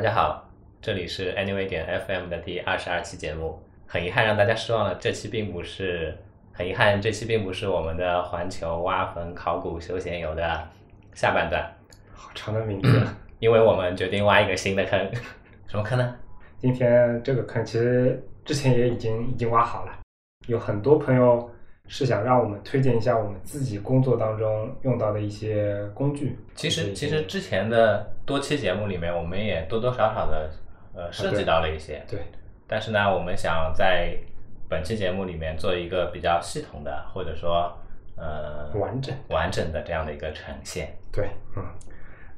大家好，这里是 Anyway 点 FM 的第二十二期节目。很遗憾让大家失望了，这期并不是很遗憾，这期并不是我们的环球挖坟考古休闲游的下半段，好长的名字。因为我们决定挖一个新的坑。什么坑呢？今天这个坑其实之前也已经已经挖好了，有很多朋友是想让我们推荐一下我们自己工作当中用到的一些工具。其实其实之前的多期节目里面，我们也多多少少的呃涉及到了一些。对。但是呢，我们想在本期节目里面做一个比较系统的，或者说呃完整完整的这样的一个呈现。对，嗯。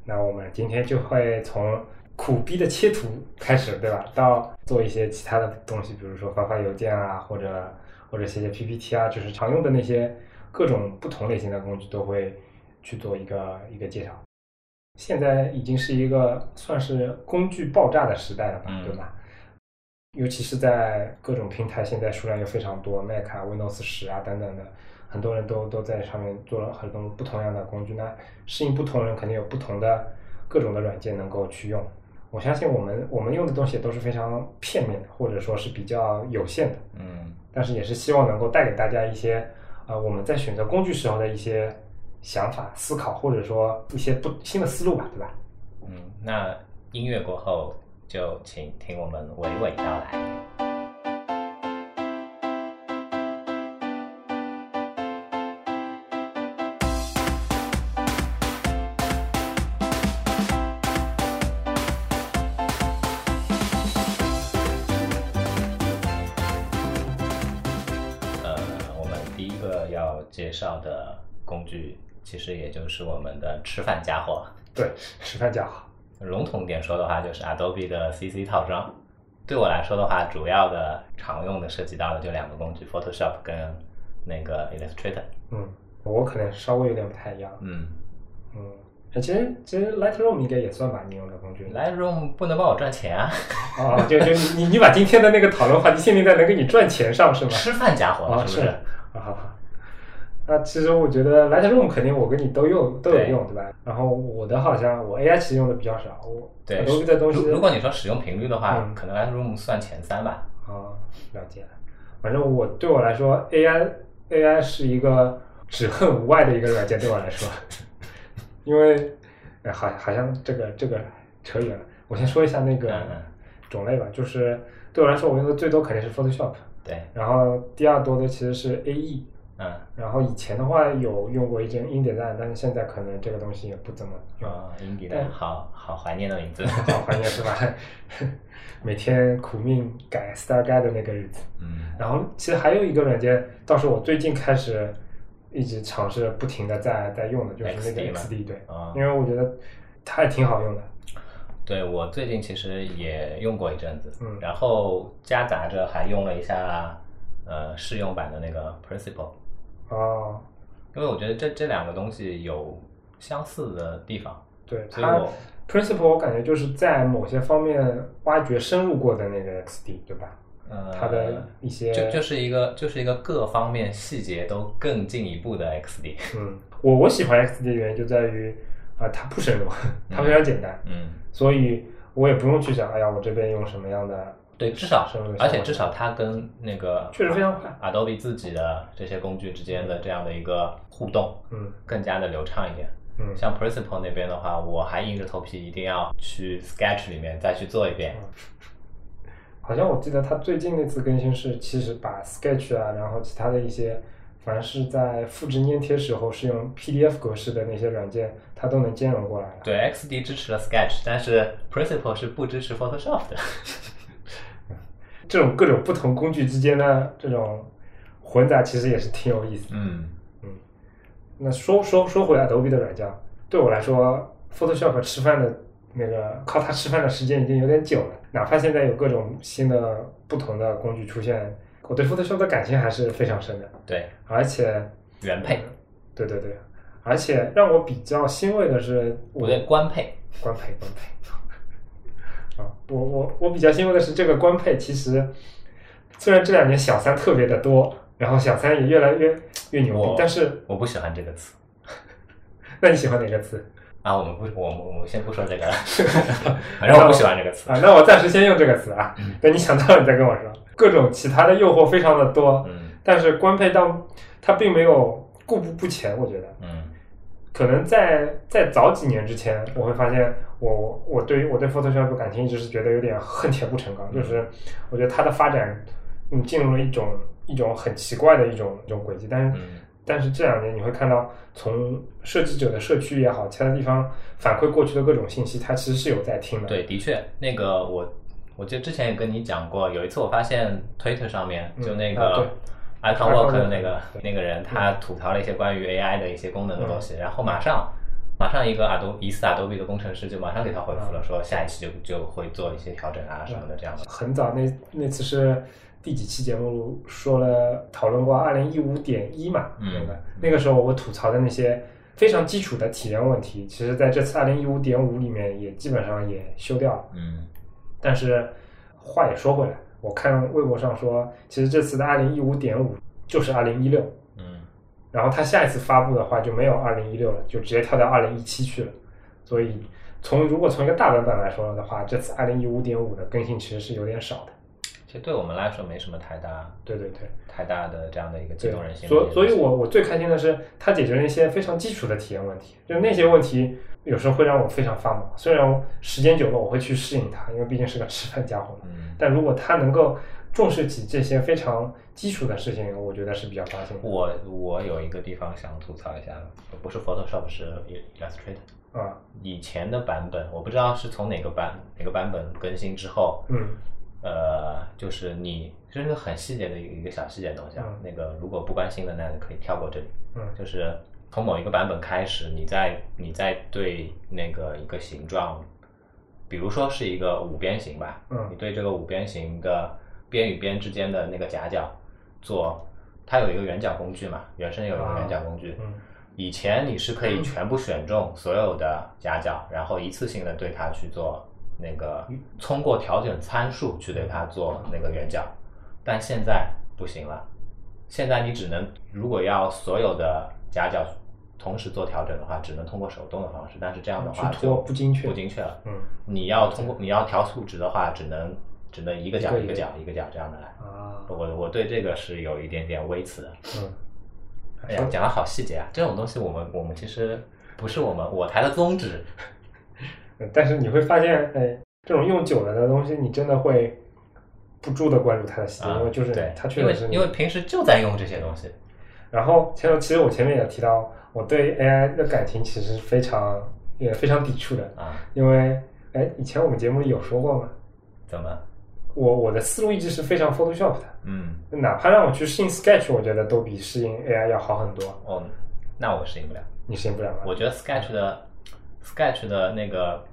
那我们今天就会从苦逼的切图开始，对吧？到做一些其他的东西，比如说发发邮件啊，或者或者写写 PPT 啊，就是常用的那些各种不同类型的工具都会去做一个一个介绍。现在已经是一个算是工具爆炸的时代了吧，对吧？尤其是在各种平台，现在数量又非常多，Mac 啊、Windows 十啊等等的。很多人都都在上面做了很多不同样的工具，那适应不同人肯定有不同的各种的软件能够去用。我相信我们我们用的东西都是非常片面的，或者说是比较有限的。嗯。但是也是希望能够带给大家一些呃我们在选择工具时候的一些想法、思考，或者说一些不新的思路吧，对吧？嗯，那音乐过后就请听我们娓娓道来。是我们的吃饭家伙。对，吃饭家伙。笼统点说的话，就是 Adobe 的 CC 套装。对我来说的话，主要的常用的涉及到的就两个工具：Photoshop 跟那个 Illustrator。嗯，我可能稍微有点不太一样。嗯嗯，其实其实 Lightroom 应该也算吧，你用的工具。Lightroom 不能帮我赚钱啊。哦，就就你你把今天的那个讨论话题限定在能给你赚钱上是吗？吃饭家伙是不是？好好好。那其实我觉得 Lightroom 肯定我跟你都用都有用，对吧？然后我的好像我 AI 其实用的比较少，我对都的东西。如果你说使用频率的话，可能 Lightroom 算前三吧。哦，了解。反正我对我来说，AI AI 是一个只恨无爱的一个软件，对我来说。因为好好像这个这个扯远了，我先说一下那个种类吧。就是对我来说，我用的最多肯定是 Photoshop。对。然后第二多的其实是 AE。嗯，然后以前的话有用过一阵 InDesign，但是现在可能这个东西也不怎么用。啊，InDesign，好好怀念的名字，好怀念是吧？每天苦命改 Star Guide 的那个日子。嗯。然后其实还有一个软件，倒是我最近开始一直尝试不停的在在用的，就是那个 XD，对，因为我觉得它也挺好用的。对我最近其实也用过一阵子，嗯，然后夹杂着还用了一下呃试用版的那个 Principle。哦，因为我觉得这这两个东西有相似的地方。对它，Principle 我感觉就是在某些方面挖掘深入过的那个 XD，对吧？呃，它的一些就就是一个就是一个各方面细节都更进一步的 XD。嗯，我我喜欢 XD 的原因就在于啊，它不深入，它非常简单。嗯，所以我也不用去想，哎呀，我这边用什么样的。对，至少，而且至少它跟那个确实非常快，Adobe 自己的这些工具之间的这样的一个互动，嗯，更加的流畅一点。嗯，像 Principle 那边的话，我还硬着头皮一定要去 Sketch 里面再去做一遍。好像我记得他最近那次更新是，其实把 Sketch 啊，然后其他的一些，凡是在复制粘贴时候是用 PDF 格式的那些软件，它都能兼容过来了。对，XD 支持了 Sketch，但是 Principle 是不支持 Photoshop 的。这种各种不同工具之间的这种混杂，其实也是挺有意思。嗯嗯。那说说说回 Adobe 的软件，对我来说，Photoshop 吃饭的那个靠它吃饭的时间已经有点久了。哪怕现在有各种新的不同的工具出现，我对 Photoshop 的感情还是非常深的。对，而且原配。对对对，而且让我比较欣慰的是，我对官配，官配官配。啊，我我我比较欣慰的是，这个官配其实虽然这两年小三特别的多，然后小三也越来越越牛逼，但是我不喜欢这个词。那你喜欢哪个词？啊，我们不，我们我们先不说这个了，反正我不喜欢这个词。啊，那我暂时先用这个词啊，等你想到了你再跟我说。各种其他的诱惑非常的多，嗯但是官配当它并没有固步不前，我觉得。嗯可能在在早几年之前，我会发现我我对于我对 Photoshop 感情一直是觉得有点恨铁不成钢，就是我觉得它的发展嗯进入了一种一种很奇怪的一种一种轨迹，但是、嗯。但是这两年你会看到，从设计者的社区也好，其他地方反馈过去的各种信息，它其实是有在听的。对，的确，那个我我记得之前也跟你讲过，有一次我发现 Twitter 上面嗯就那个 Icon Walk Walk，的那个那个人，他吐槽了一些关于 AI 的一些功能的东西，然后马上马上一个 Adobe 疑似 Adobe 的工程师就马上给他回复了，说下一期就就会做一些调整啊什么的这样的。很早那那次是第几期节目说了讨论过二零一五点一嘛？嗯那个那个时候我吐槽的那些非常基础的体验问题，其实在这次二零一五点五里面也基本上也修掉了。嗯但是话也说回来，我看微博上说，其实这次的二零一五点五就是二零一六，嗯然后它下一次发布的话就没有二零一六了，就直接跳到二零一七去了。所以从如果从一个大版本来说的话，这次二零一五点五的更新其实是有点少的。其实对我们来说没什么太大对对对。太大的这样的一个激对动人，心所。所以我我最开心的是，它解决了一些非常基础的体验问题，就那些问题有时候会让我非常发毛。虽然时间久了我会去适应它，因为毕竟是个吃饭家伙嘛。嗯，但如果他能够重视起这些非常基础的事情，我觉得是比较高兴。我我有一个地方想吐槽一下，不是 Photoshop 是 Illustrator。啊，以前的版本，我不知道是从哪个版哪个版本更新之后，嗯呃，就是你这是很细节的一个小细节的东西啊。嗯那个如果不关心的，那你可以跳过这里。嗯就是从某一个版本开始，你在你在对那个一个形状，比如说是一个五边形吧，嗯你对这个五边形的边与边之间的那个夹角做，它有一个圆角工具嘛，原生有一个圆角工具。嗯以前你是可以 全部选中所有的夹角，然后一次性的对它去做那个，通过调整参数去对它做那个圆角，但现在不行了。现在你只能如果要所有的夹角同时做调整的话，只能通过手动的方式，但是这样的话就不精确不精确了。嗯你要通过你要调数值的话，只能只能一个角一个角一个角这样的来。啊我我对这个是有一点点微词的。嗯，哎呀，讲的好细节啊！这种东西我们我们其实不是我们我台的宗旨。嗯但是你会发现，哎，这种用久了的东西，你真的会不住的关注它的细节，啊，因为就是对，它确实是你因为平时就在用这些东西。然后，其实其实我前面也提到，我对 AI 的感情其实非常也非常抵触的，啊，因为哎，以前我们节目里有说过吗，怎么？我我的思路一直是非常 Photoshop 的，嗯，哪怕让我去适应 Sketch，我觉得都比适应 AI 要好很多。哦，那我适应不了。你适应不了吗？我觉得 Sketch 的 Sketch 的那个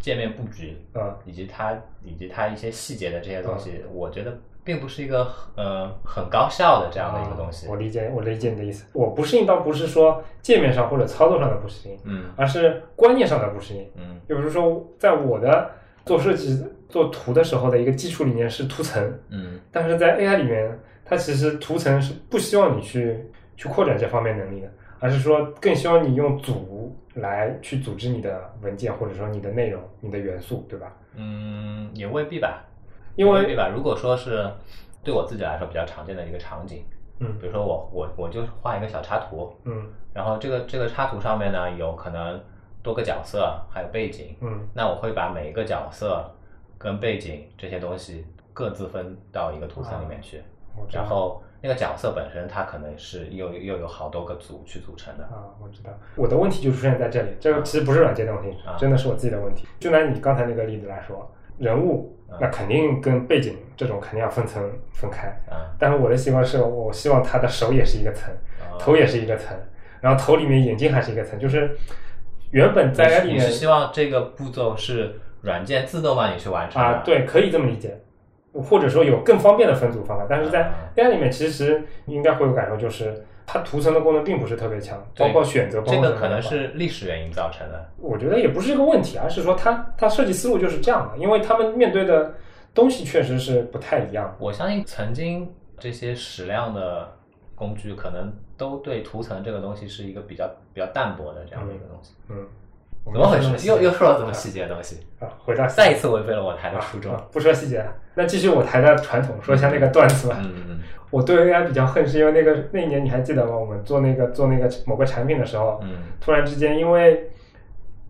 界面布局，嗯以及它以及它一些细节的这些东西，我觉得并不是一个呃很高效的这样的一个东西啊。我理解，我理解你的意思。我不适应倒不是说界面上或者操作上的不适应，嗯而是观念上的不适应。嗯就比如说，在我的做设计、做图的时候的一个基础理念是图层，嗯但是在 AI 里面，它其实图层是不希望你去去扩展这方面能力的，而是说更希望你用组来去组织你的文件，或者说你的内容、你的元素，对吧？嗯，也未必吧。因为对吧。如果说是对我自己来说比较常见的一个场景，嗯比如说我我我就画一个小插图，嗯然后这个这个插图上面呢有可能多个角色，还有背景，嗯那我会把每一个角色跟背景这些东西各自分到一个图层里面去，然后那个角色本身它可能是又又有好多个组去组成的，啊，我知道，我的问题就出现在这里，这个其实不是软件的问题，啊真的是我自己的问题。就拿你刚才那个例子来说，人物啊那肯定跟背景这种肯定要分层分开，啊，但是我的习惯是我希望他的手也是一个层，啊头也是一个层，然后头里面眼睛还是一个层，就是原本在你 AI 里面是希望这个步骤是软件自动帮你去完成啊，对，可以这么理解，或者说有更方便的分组方法，但是在啊 AI 里面其实应该会有感受，就是它图层的功能并不是特别强，包括选择，包这括什么的话个可能是历史原因造成的。我觉得也不是这个问题，而是说它它设计思路就是这样的，因为他们面对的东西确实是不太一样。我相信曾经这些矢量的工具，可能都对图层这个东西是一个比较比较淡薄的这样的一个东西。嗯，我怎么回事？又又说到这么细节的东西，啊？回到再一次违背了我台的初衷。啊不说细节了。那继续我台的传统，说一下那个段子吧。嗯嗯我对 AI 比较恨，是因为那个那一年你还记得吗？我们做那个做那个某个产品的时候，嗯突然之间因为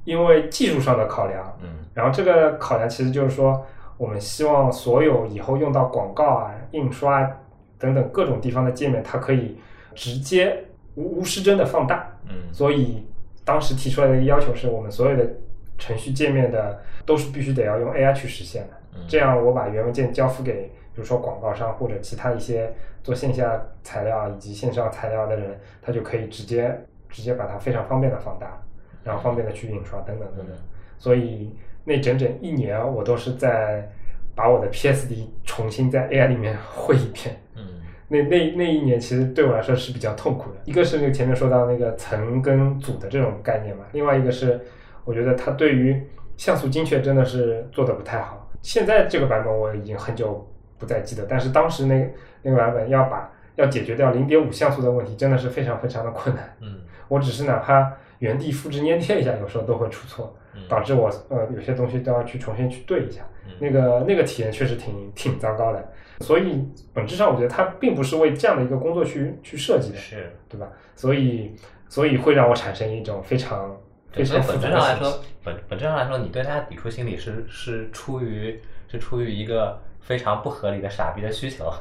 因为技术上的考量，嗯然后这个考量其实就是说，我们希望所有以后用到广告啊、印刷啊等等各种地方的界面，它可以直接无无失真的放大。嗯所以当时提出来的一个要求是我们所有的程序界面的都是必须得要用 AI 去实现的。嗯，这样我把原文件交付给，比如说广告商或者其他一些做线下材料以及线上材料的人，他就可以直接直接把它非常方便的放大，然后方便的去印刷等等等等。所以那整整一年，我都是在把我的 PSD 重新在 AI 里面 绘一遍。嗯那那那一年其实对我来说是比较痛苦的，一个是那个前面说到那个层跟组的这种概念嘛，另外一个是我觉得它对于像素精确真的是做的不太好。现在这个版本我已经很久不再记得，但是当时那那个版本要把要解决掉零点五像素的问题，真的是非常非常的困难。嗯我只是哪怕原地复制粘贴一下，有时候都会出错，嗯导致我呃有些东西都要去重新去对一下。嗯那个那个体验确实挺挺糟糕的，所以本质上我觉得它并不是为这样的一个工作去去设计的，是。对吧？所以所以会让我产生一种非常非常本。质上来说，本本质上来说，你对它的抵触心理是是出于是出于一个非常不合理的傻逼的需求。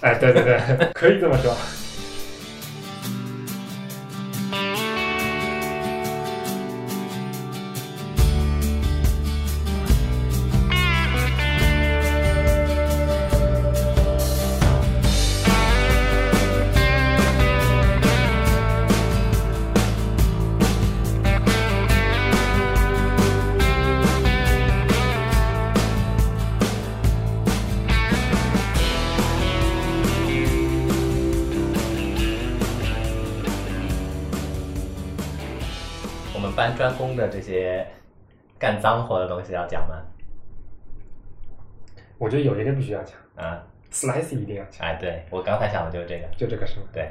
哎，对对对，可以这么说。的这些干脏活的东西要讲吗？我觉得有一个必须要讲啊，，slice 一定要讲，哎，对我刚才想的就是这个。就这个是吗？对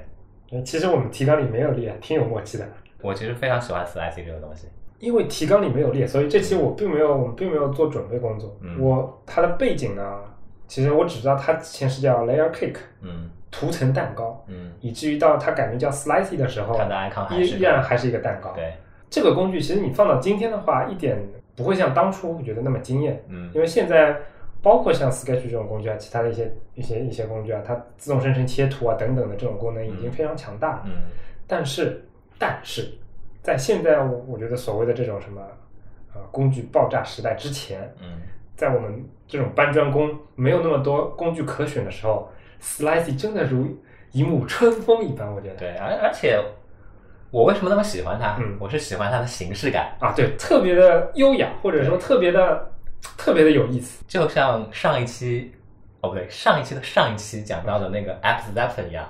嗯其实我们提纲里没有列，挺有默契的。我其实非常喜欢 slice 这个东西。因为提纲里没有列，所以这期我并没有，我们并没有做准备工作。嗯我它的背景呢，其实我只知道它之前是叫 layer cake 嗯涂层蛋糕，嗯，以至于到它改名叫 slicey 的时候，它的 icon 还依是依然还是一个蛋糕。对，这个工具其实你放到今天的话，一点不会像当初我觉得那么惊艳，嗯因为现在包括像 Sketch 这种工具啊，其他的一些一些一些工具啊，它自动生成切图啊等等的这种功能已经非常强大了。嗯但是，但是在现在我我觉得所谓的这种什么呃工具爆炸时代之前，嗯在我们这种搬砖工没有那么多工具可选的时候，Slicey 真的如一幕春风一般，我觉得。对，而而且我为什么那么喜欢它？嗯我是喜欢它的形式感，啊，对，特别的优雅，或者说特别的特别的有意思。就像上一期哦不对，上一期的上一期讲到的那个 App Zapper 一样，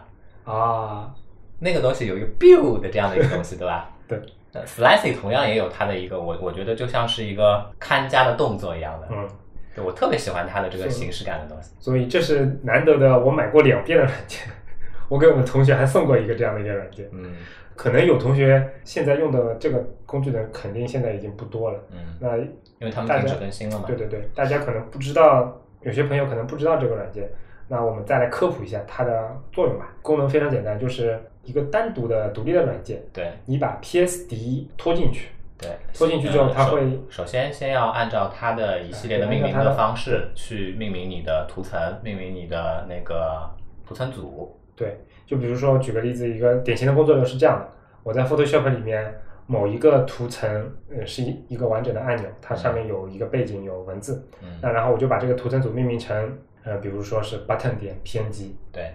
啊，那个东西有一个 build 这样的一个东西，对吧？对。那 Slicey 同样也有它的一个，我我觉得就像是一个看家的动作一样的，嗯，对我特别喜欢它的这个形式感的东西。所以这是难得的，我买过两遍的软件。我给我们同学还送过一个这样的一个软件。嗯可能有同学现在用的这个工具的人，肯定现在已经不多了。嗯，那因为他们停止更新了嘛。对对对，大家可能不知道，有些朋友可能不知道这个软件，那我们再来科普一下它的作用吧。功能非常简单，就是一个单独的独立的软件，对你把 PSD 拖进去，对，拖进去之后它会首先先要按照它的一系列的命名的方式去命名你的图层，命名你的那个图层组。对，就比如说举个例子，一个典型的工作流是这样的：我在 Photoshop 里面某一个图层，呃，是一一个完整的按钮，它上面有一个背景，有文字。嗯，那然后我就把这个图层组命名成，呃，比如说是 button 点 png，对，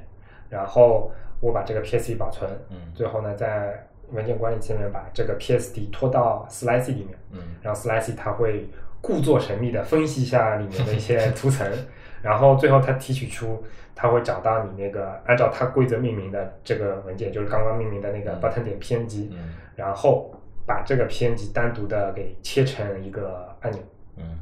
然后我把这个 PSD 保存，嗯。最后呢，在文件管理器里面把这个 PSD 拖到 Slicey 里面，嗯。然后 Slicey 它会故作神秘的分析一下里面的一些 图层，然后最后它提取出，它会找到你那个按照它规则命名的这个文件，就是刚刚命名的那个嗯。button 点 png，、嗯。然后把这个 png 单独的给切成一个按钮。嗯。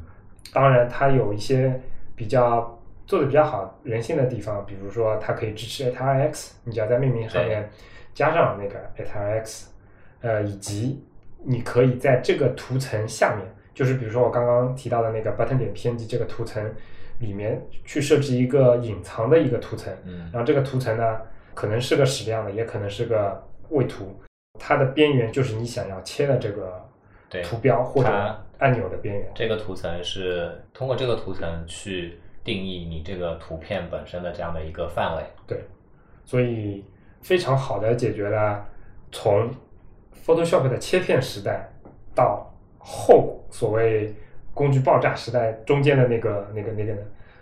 当然，它有一些比较做的比较好、人性的地方，比如说它可以支持 ATRX，你只要在命名上面加上那个 ATRX，呃，以及你可以在这个图层下面，就是比如说我刚刚提到的那个 button 点 png 这个图层里面去设置一个隐藏的一个图层，嗯。然后这个图层呢，可能是个矢量的，也可能是个位图，它的边缘就是你想要切的这个对。图标或者按钮的边缘。这个图层是通过这个图层去定义你这个图片本身的这样的一个范围。对，所以非常好的解决了从 Photoshop 的切片时代到后所谓工具爆炸时代中间的那个那个那个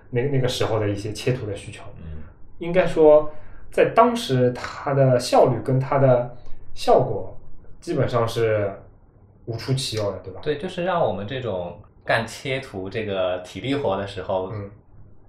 那那个时候的一些切图的需求。嗯，应该说，在当时它的效率跟它的效果基本上是无出其右的，对吧？对，就是让我们这种干切图这个体力活的时候，嗯，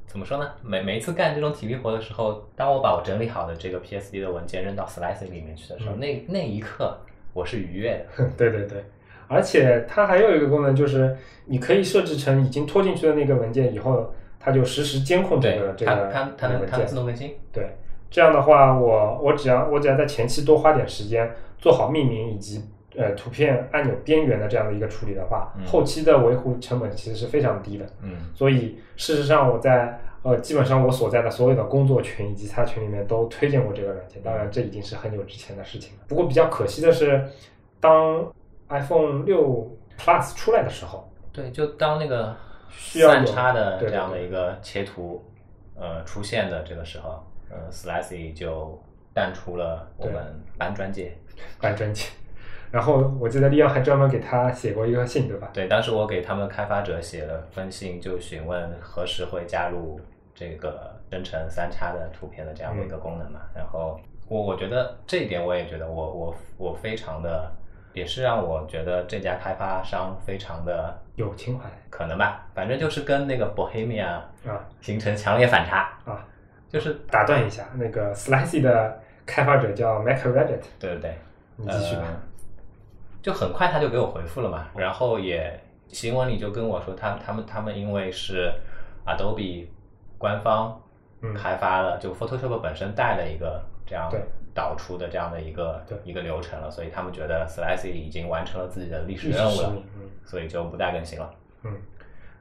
怎么说呢？每每一次干这种体力活的时候，当我把我整理好的这个 PSD 的文件扔到 Slicing 里面去的时候，嗯那那一刻我是愉悦的。对 对对，而且它还有一个功能，就是你可以设置成已经拖进去的那个文件以后，它就实时监控这个，这它个它它能文它能自件。动更新。对，这样的话，我我只要我只要在前期多花点时间做好命名以及呃图片按钮边缘的这样的一个处理的话，嗯后期的维护成本其实是非常低的。嗯所以事实上，我在呃基本上我所在的所有的工作群以及其他群里面都推荐过这个软件。当然，这已经是很久之前的事情了。不过比较可惜的是，当 iPhone 六 Plus 出来的时候，对，就当那个需要有散插的这样的一个切图，呃，出现的这个时候，呃，Slicy 就淡出了我们搬砖界。搬砖界。然后我记得利昂还专门给他写过一个信，对吧？对，当时我给他们开发者写了封信，就询问何时会加入这个生成三叉的图片的这样的一个功能嘛。然后我我觉得这一点，我也觉得我我我非常的，也是让我觉得这家开发商非常的有情怀。可能吧，反正就是跟那个 Bohemia 啊。形成强烈反差，啊！就是打断一下，那个 Slicy 的开发者叫 Mac Rabbit，对对对，你继续吧。呃就很快他就给我回复了嘛，然后也新闻里就跟我说，他他们他们因为是 Adobe 官方嗯。开发了，就 Photoshop 本身带了一个这样对导出的这样的一个对一个流程了，所以他们觉得 Slicy 已经完成了自己的历史任务了，嗯所以就不再更新了。嗯，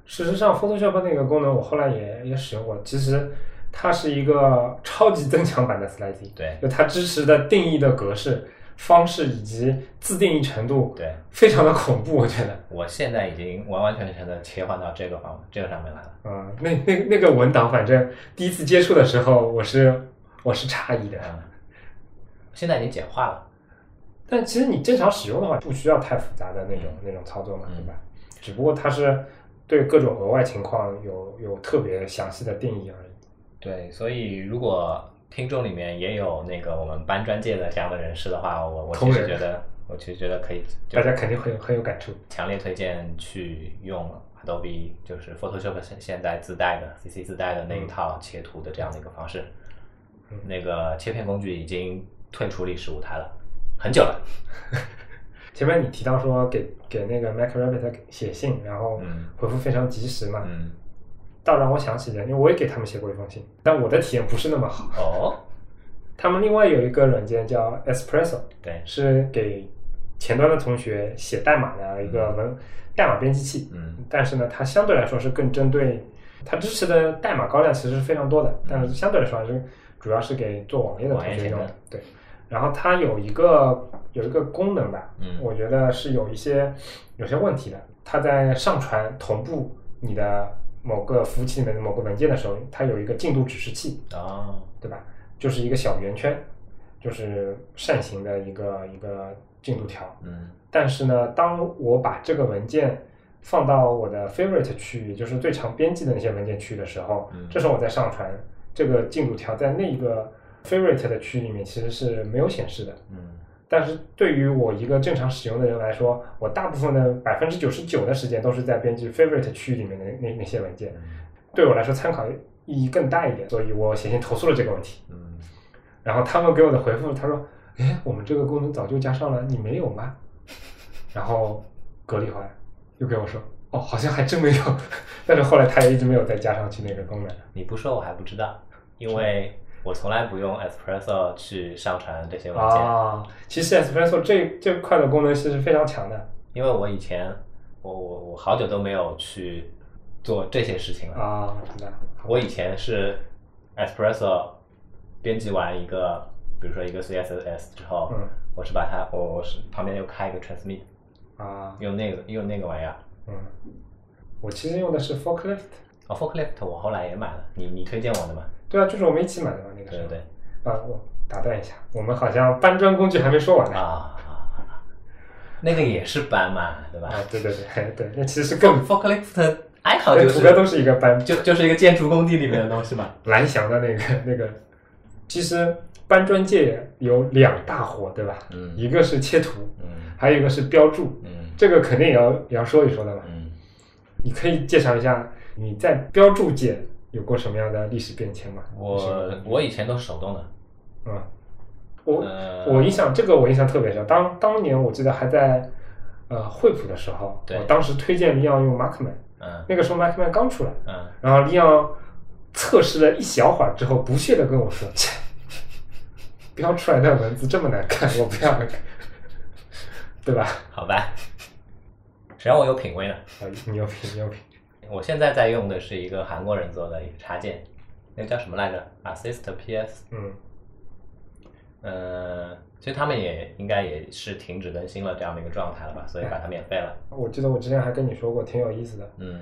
事实上，Photoshop 那个功能我后来也也使用过，其实它是一个超级增强版的 Slicy，对就它支持的定义的格式、方式以及自定义程度，对，非常的恐怖，我觉得。我现在已经完完全全的切换到这个方这个上面来了。嗯，那那那个文档，反正第一次接触的时候，我是我是诧异的。嗯，现在已经简化了。但其实你正常使用的话，不需要太复杂的那种那种操作嘛，嗯对吧？只不过它是对各种额外情况有有特别详细的定义而已。对，所以如果听众里面也有那个我们搬砖界的这样的人士的话，我我其实觉得，我其实觉得可以，大家肯定会有很有感触。强烈推荐去用 Adobe，就是 Photoshop 现现在自带的 CC 自带的那一套切图的这样的一个方式。嗯那个切片工具已经退出历史舞台了，很久了。前面你提到说给给那个 Mac Rabbit 写信，然后嗯。回复非常及时嘛，嗯，倒让我想起了，因为我也给他们写过一封信，但我的体验不是那么好。哦，他们另外有一个软件叫 Espresso，对，是给前端的同学写代码的一个文代码编辑器。嗯。但是呢，它相对来说是更针对它支持的代码高量其实是非常多的，但是相对来说还是主要是给做网页的同学用的对，然后它有一个有一个功能吧，嗯我觉得是有一些有些问题的。它在上传同步你的某个服务器里面的某个文件的时候，它有一个进度指示器，啊，对吧？就是一个小圆圈，就是扇形的一个一个进度条。嗯但是呢，当我把这个文件放到我的 favorite 区域，也就是最常编辑的那些文件区的时候，嗯这时候我再上传这个进度条，在那个 favorite 的区域里面其实是没有显示的。嗯但是对于我一个正常使用的人来说，我大部分的百分之九十九的时间都是在编辑 favorite 区域里面的那那些文件，嗯对我来说参考意义更大一点，所以我写信投诉了这个问题。嗯，然后他们给我的回复，他说：“哎，我们这个功能早就加上了，你没有吗？”然后隔了一会儿又给我说：“哦，好像还真没有。”但是后来他也一直没有再加上去那个功能。你不说我还不知道，因为我从来不用 Espresso 去上传这些文件，啊，其实 Espresso 这这块的功能其实非常强的因为我以前我我我好久都没有去做这些事情了。啊，知道我以前是 Espresso 编辑完一个，比如说一个 CSS 之后，嗯我是把它我我是旁边又开一个 transmit，啊，用那个用那个玩意儿。嗯，我其实用的是 Forklift，哦，Forklift 我后来也买了，你你推荐我的嘛？对啊，就是我们一起买的嘛，那个时候。对对对。啊，我打断一下，我们好像搬砖工具还没说完呢。啊，那个也是搬嘛，对吧啊，对对对 对，那其实是更 Forklift 爱好就是图标都是是一个搬就就是一个建筑工地里面的东西嘛。蓝翔的那个那个，其实搬砖界有两大活，对吧？嗯。一个是切图，嗯。还有一个是标注，嗯。这个肯定也要也要说一说的吧。嗯，你可以介绍一下你在标注界有过什么样的历史变迁吗？我我以前都是手动的，嗯，我、呃。我印象这个我印象特别深，当当年我记得还在呃惠普的时候，对。我当时推荐利昂用 Markman，嗯。那个时候 Markman 刚出来，嗯，然后利昂测试了一小会儿之后，不屑的跟我说：“切，标出来的文字这么难看，我不要了，对吧好吧，谁让我有品味呢？？”啊，你有品，你有品。我现在在用的是一个韩国人做的一个插件，那个叫什么来着？Assist PS。嗯呃，其实他们也应该也是停止更新了这样的一个状态了吧，所以把它免费了。我记得我之前还跟你说过，挺有意思的。嗯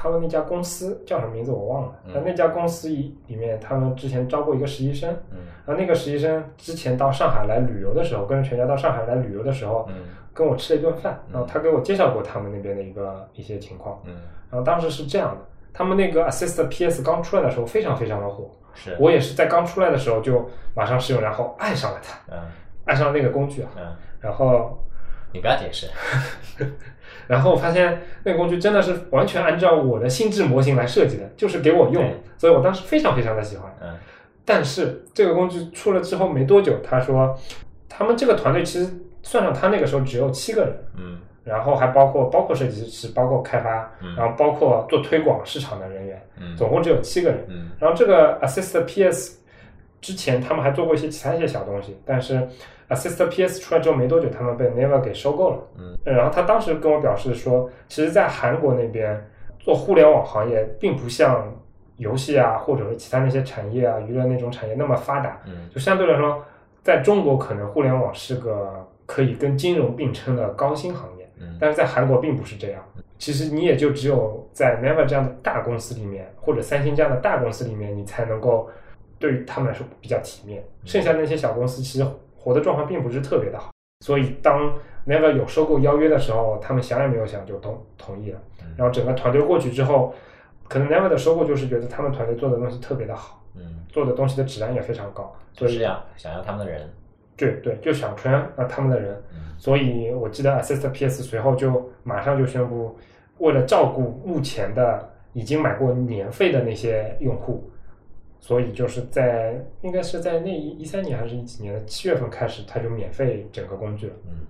他们那家公司叫什么名字我忘了，嗯。但那家公司里里面，他们之前招过一个实习生，嗯。然后那个实习生之前到上海来旅游的时候，跟着全家到上海来旅游的时候，嗯。跟我吃了一顿饭，然后他给我介绍过他们那边的一个一些情况，嗯，然后当时是这样的，他们那个 Assist PS 刚出来的时候非常非常的火，是。我也是在刚出来的时候就马上试用，然后爱上了它，嗯。爱上了那个工具啊，嗯，然后你不要解释。然后我发现那个工具真的是完全按照我的心智模型来设计的，就是给我用，所以我当时非常非常的喜欢。嗯。但是这个工具出了之后没多久，他说他们这个团队其实算上他那个时候只有七个人，嗯。然后还包括包括设计师，包括开发，嗯。然后包括做推广市场的人员，嗯。总共只有七个人。嗯。然后这个 Assist PS 之前他们还做过一些其他一些小东西，但是 Assist PS 出来之后没多久，他们被 Naver 给收购了。嗯呃然后他当时跟我表示说，其实，在韩国那边做互联网行业，并不像游戏啊，或者是其他那些产业啊、娱乐那种产业那么发达。嗯就相对来说，在中国可能互联网是个可以跟金融并称的高薪行业，嗯但是在韩国并不是这样。其实你也就只有在 Never 这样的大公司里面，或者三星这样的大公司里面，你才能够对于他们来说比较体面。剩下那些小公司其实活的状况并不是特别的好。所以当 Never 有收购邀约的时候，他们想也没有想就同同意了。然后整个团队过去之后，可能 Never 的收购就是觉得他们团队做的东西特别的好，嗯，做的东西的质量也非常高，就是要想要他们的人。对对，就想圈啊他们的人。嗯所以我记得 Assist PS 随后就马上就宣布，为了照顾目前的已经买过年费的那些用户，所以就是在应该是在那一一三年还是一几年的七月份开始，它就免费整个工具了。嗯，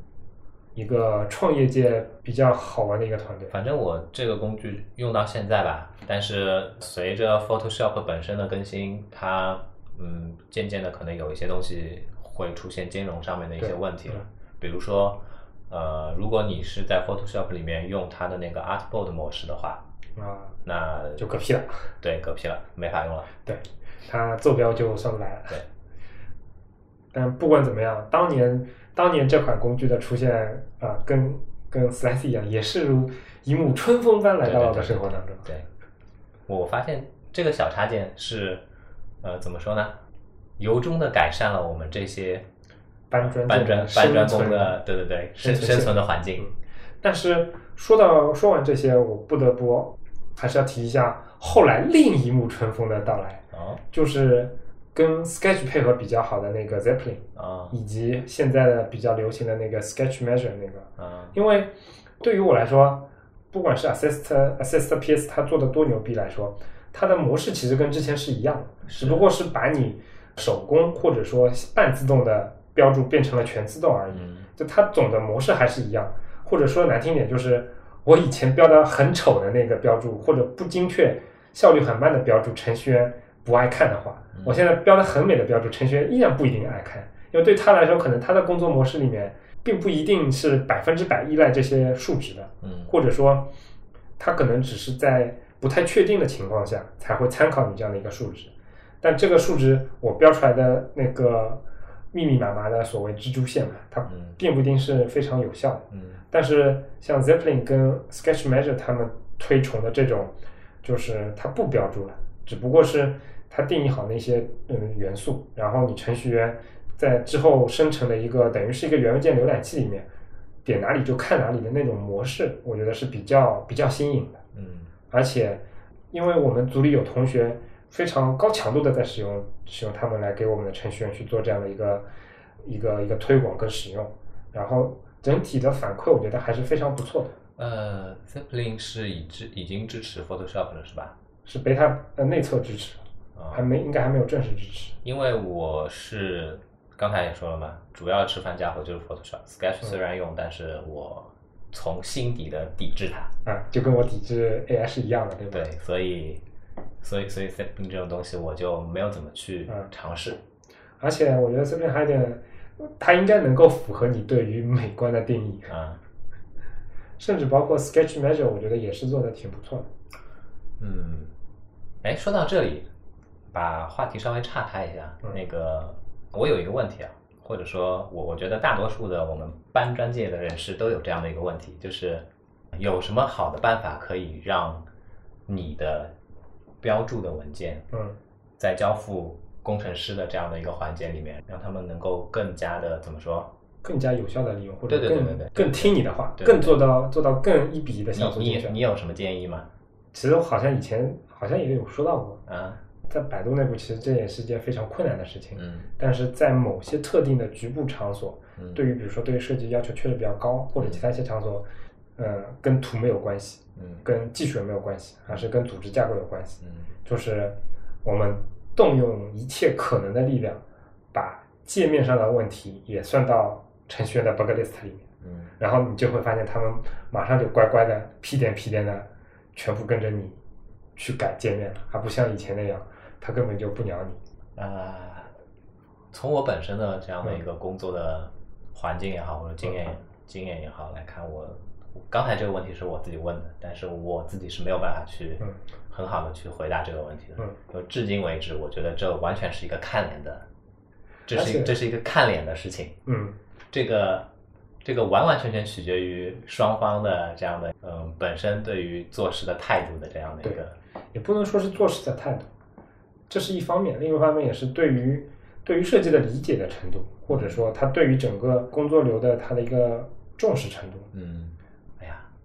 一个创业界比较好玩的一个团队。反正我这个工具用到现在吧，但是随着 Photoshop 本身的更新，它嗯渐渐的可能有一些东西会出现兼容上面的一些问题了。比如说，呃，如果你是在 Photoshop 里面用它的那个 Artboard 模式的话，啊，那就嗝屁了。对嗝屁了，没法用了。对，它坐标就上不来了。对，但不管怎么样，当年当年这款工具的出现啊、跟跟 Slash 一样，也是如一幕春风般来到了我的生活当中。对，我发现这个小插件是，呃，怎么说呢？由衷的改善了我们这些搬砖搬砖搬砖工的，对对对，生生存生存的环境。但是说到说完这些，我不得不还是要提一下后来另一幕春风的到来，啊就是跟 Sketch 配合比较好的那个 Zeppelin 啊以及现在的比较流行的那个 Sketch Measure 那个。啊因为对于我来说，不管是 Assist Assist PS 它做的多牛逼来说，它的模式其实跟之前是一样的，只不过是把你手工或者说半自动的标注变成了全自动而已。嗯就它总的模式还是一样，或者说难听点，就是我以前标的很丑的那个标注，或者不精确、效率很慢的标注，程序员不爱看的话，我现在标的很美的标注，程序员依然不一定爱看，因为对他来说，可能他的工作模式里面并不一定是百分之百依赖这些数值的，嗯。或者说他可能只是在不太确定的情况下才会参考你这样的一个数值，但这个数值我标出来的那个密密麻麻的所谓蜘蛛线嘛，它嗯并不一定是非常有效的。嗯但是像 Zeppelin 跟 Sketch Measure 他们推崇的这种，就是它不标注了，只不过是它定义好那些嗯元素，然后你程序员在之后生成的一个等于是一个元文件浏览器里面，点哪里就看哪里的那种模式，我觉得是比较比较新颖的。嗯而且，因为我们组里有同学非常高强度的在使用使用他们来给我们的程序员去做这样的一个一个一个推广跟使用，然后整体的反馈我觉得还是非常不错的，呃，Zeppelin 是已支已经支持 Photoshop 了是吧？是 beta 呃内测支持，啊、还没应该还没有正式支持。因为我是刚才也说了嘛，主要吃饭家伙就是 Photoshop。Sketch 虽然用，但是我从心底的抵制它。啊，就跟我抵制 AI 是一样的，对吧？对，所以所以所以 Zeppelin 这种东西我就没有怎么去嗯尝试。而且我觉得这边还有点，它应该能够符合你对于美观的定义，啊，甚至包括 Sketch Measure，我觉得也是做的挺不错的。嗯，哎，说到这里，把话题稍微岔开一下，嗯那个我有一个问题啊，或者说我我觉得大多数的我们搬砖界的人士都有这样的一个问题，就是有什么好的办法可以让你的标注的文件嗯在交付工程师的这样的一个环节里面，让他们能够更加的怎么说？更加有效的利用，或者更更听你的话，对对更做到做到更一比一的你像素精选你你。有什么建议吗？其实我好像以前好像也有说到过，啊，在百度内部，其实这也是一件非常困难的事情。嗯但是在某些特定的局部场所，嗯，对于比如说对于设计要求确实比较高，或者其他一些场所，嗯，跟图没有关系，嗯跟技术也没有关系，而是跟组织架构有关系。嗯就是我们动用一切可能的力量，把界面上的问题也算到程序员的 bug list 里面。嗯然后你就会发现他们马上就乖乖的屁颠屁颠的全部跟着你去改界面了，而不像以前那样，他根本就不鸟你。啊，从我本身的这样的一个工作的环境也好，或者经验、经验也好来看，我刚才这个问题是我自己问的，但是我自己是没有办法去嗯。很好的去回答这个问题的。嗯。就至今为止，我觉得这完全是一个看脸的，这是一这是一个看脸的事情。嗯。这个这个完完全全取决于双方的这样的嗯本身对于做事的态度的这样的一个也不能说是做事的态度，这是一方面，另一方面也是对于对于设计的理解的程度，或者说他对于整个工作流的他的一个重视程度。嗯，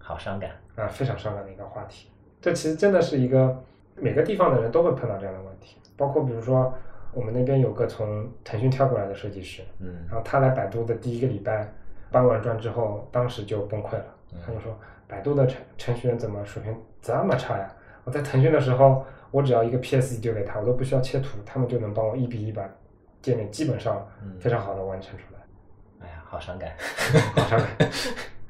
好伤感。啊，非常伤感的一个话题。这其实真的是一个每个地方的人都会碰到这样的问题，包括比如说我们那边有个从腾讯跳过来的设计师，嗯然后他来百度的第一个礼拜搬完砖之后，当时就崩溃了嗯。他就说：“百度的程程序员怎么水平这么差呀？我在腾讯的时候，我只要一个 PSD 丢给他，我都不需要切图，他们就能帮我一比一把界面基本上嗯非常好的完成出来。哎呀，好伤感。好伤感啊！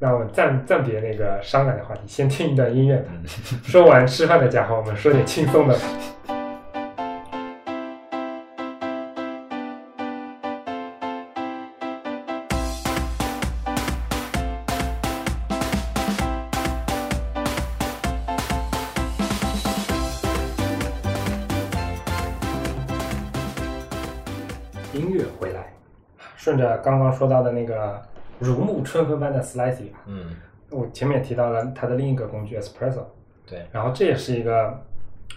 那我们暂暂别那个伤感的话题，先听一段音乐吧。嗯 说完吃饭的家伙，我们说点轻松的。音乐回来，顺着刚刚说到的那个如沐春风般的 Slicey 吧，嗯，我前面也提到了它的另一个工具 Espresso，对，然后这也是一个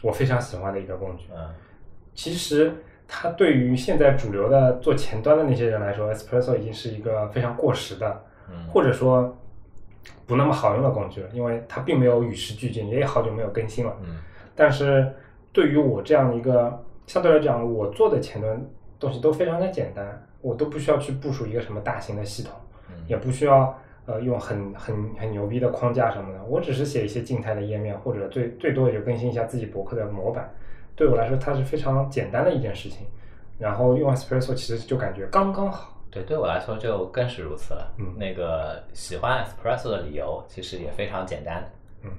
我非常喜欢的一个工具。嗯。其实它对于现在主流的做前端的那些人来说，Espresso 已经是一个非常过时的，嗯。或者说不那么好用的工具了，因为它并没有与时俱进，也好久没有更新了。嗯。但是对于我这样一个相对来讲，我做的前端东西都非常的简单，我都不需要去部署一个什么大型的系统，也嗯不需要呃用很很很牛逼的框架什么的，我只是写一些静态的页面，或者最最多也就更新一下自己博客的模板。对我来说，它是非常简单的一件事情。然后用 Espresso 其实就感觉刚刚好。对，对我来说就更是如此了。嗯那个喜欢 Espresso 的理由其实也非常简单，嗯